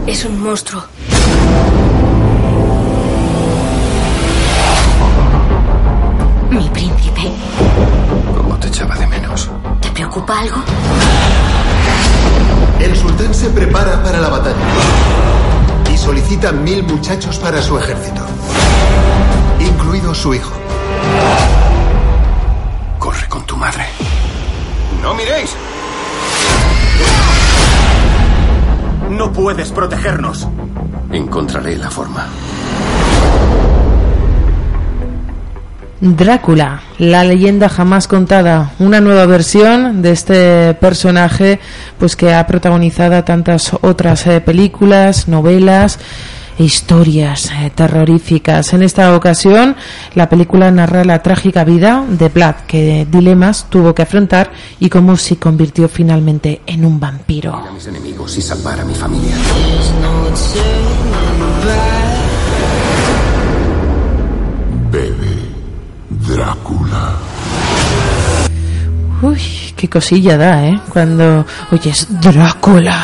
es un monstruo. Mi príncipe. ¿Cómo te echaba de menos? ¿Te preocupa algo? El sultán se prepara para la batalla y solicita mil muchachos para su ejército, incluido su hijo. Corre con tu madre. ¡No miréis! No puedes protegernos. Encontraré la forma. Drácula, la leyenda jamás contada, una nueva versión de este personaje, pues que ha protagonizado tantas otras eh, películas, novelas historias eh, terroríficas. En esta ocasión, la película narra la trágica vida de Vlad, que dilemas tuvo que afrontar y cómo se convirtió finalmente en un vampiro. A mis enemigos y salvar a mi familia. Bebe Drácula. Uy, qué cosilla da, ¿eh? Cuando oyes Drácula.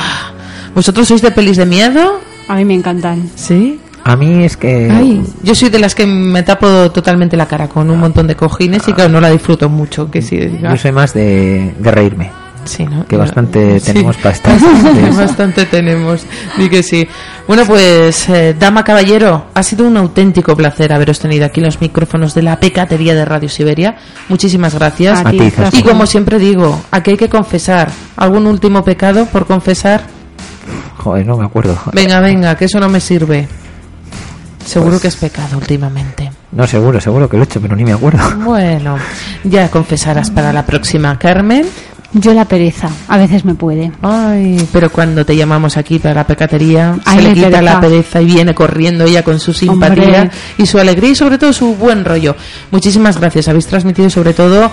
¿Vosotros sois de pelis de miedo? A mí me encantan. ¿Sí? A mí es que Ay, yo soy de las que me tapo totalmente la cara con un montón de cojines y claro, no la disfruto mucho, que diga. yo soy más de, de reírme. Sí, ¿no? Que bastante Sí. tenemos para estar. [laughs] Bastante tenemos, di que sí. Bueno, pues, eh, dama caballero, ha sido un auténtico placer haberos tenido aquí en los micrófonos de la pecatería de Radio Siberia. Muchísimas gracias. A ti, y como siempre digo, aquí hay que confesar. ¿Algún último pecado por confesar? Joder, no me acuerdo. Venga, venga, que eso no me sirve. Seguro Pues- que es pecado últimamente. No, seguro, seguro que lo he hecho, pero ni me acuerdo. [laughs] Bueno, ya confesarás para la próxima, Carmen. Yo la pereza, a veces me puede. Ay, pero cuando te llamamos aquí para la pecatería, Ay, se le quita pereza. la pereza y viene corriendo ella con su simpatía Hombre. y su alegría y sobre todo su buen rollo. Muchísimas gracias, habéis transmitido sobre todo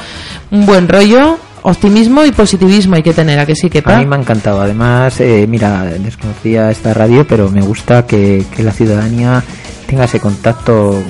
un buen rollo, optimismo y positivismo hay que tener, ¿a que sí, que A mí me ha encantado. Además, eh, mira, desconocía esta radio, pero me gusta que, que la ciudadanía tenga ese contacto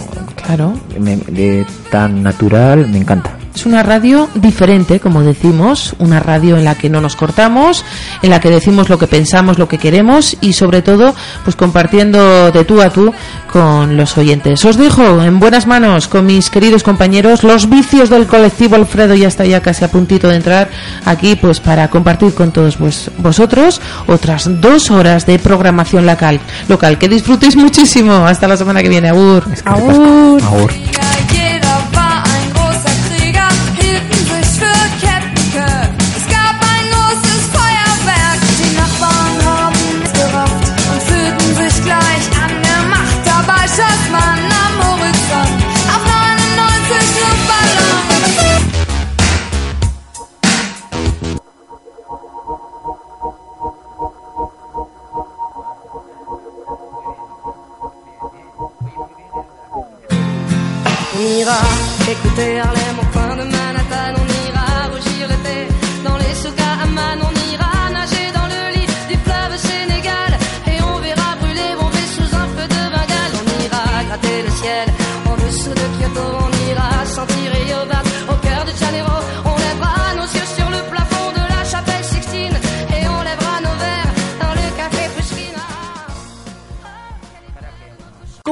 Claro. me- de, tan natural. Me encanta. Es una radio diferente, como decimos, una radio en la que no nos cortamos, en la que decimos lo que pensamos, lo que queremos y sobre todo, pues compartiendo de tú a tú con los oyentes. Os dejo en buenas manos con mis queridos compañeros, los vicios del colectivo Alfredo ya está ya casi a puntito de entrar aquí, pues para compartir con todos vos- vosotros otras dos horas de programación local. Local, que disfrutéis muchísimo. Hasta la semana que viene. Agur. Agur. Agur. va écouter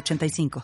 906985.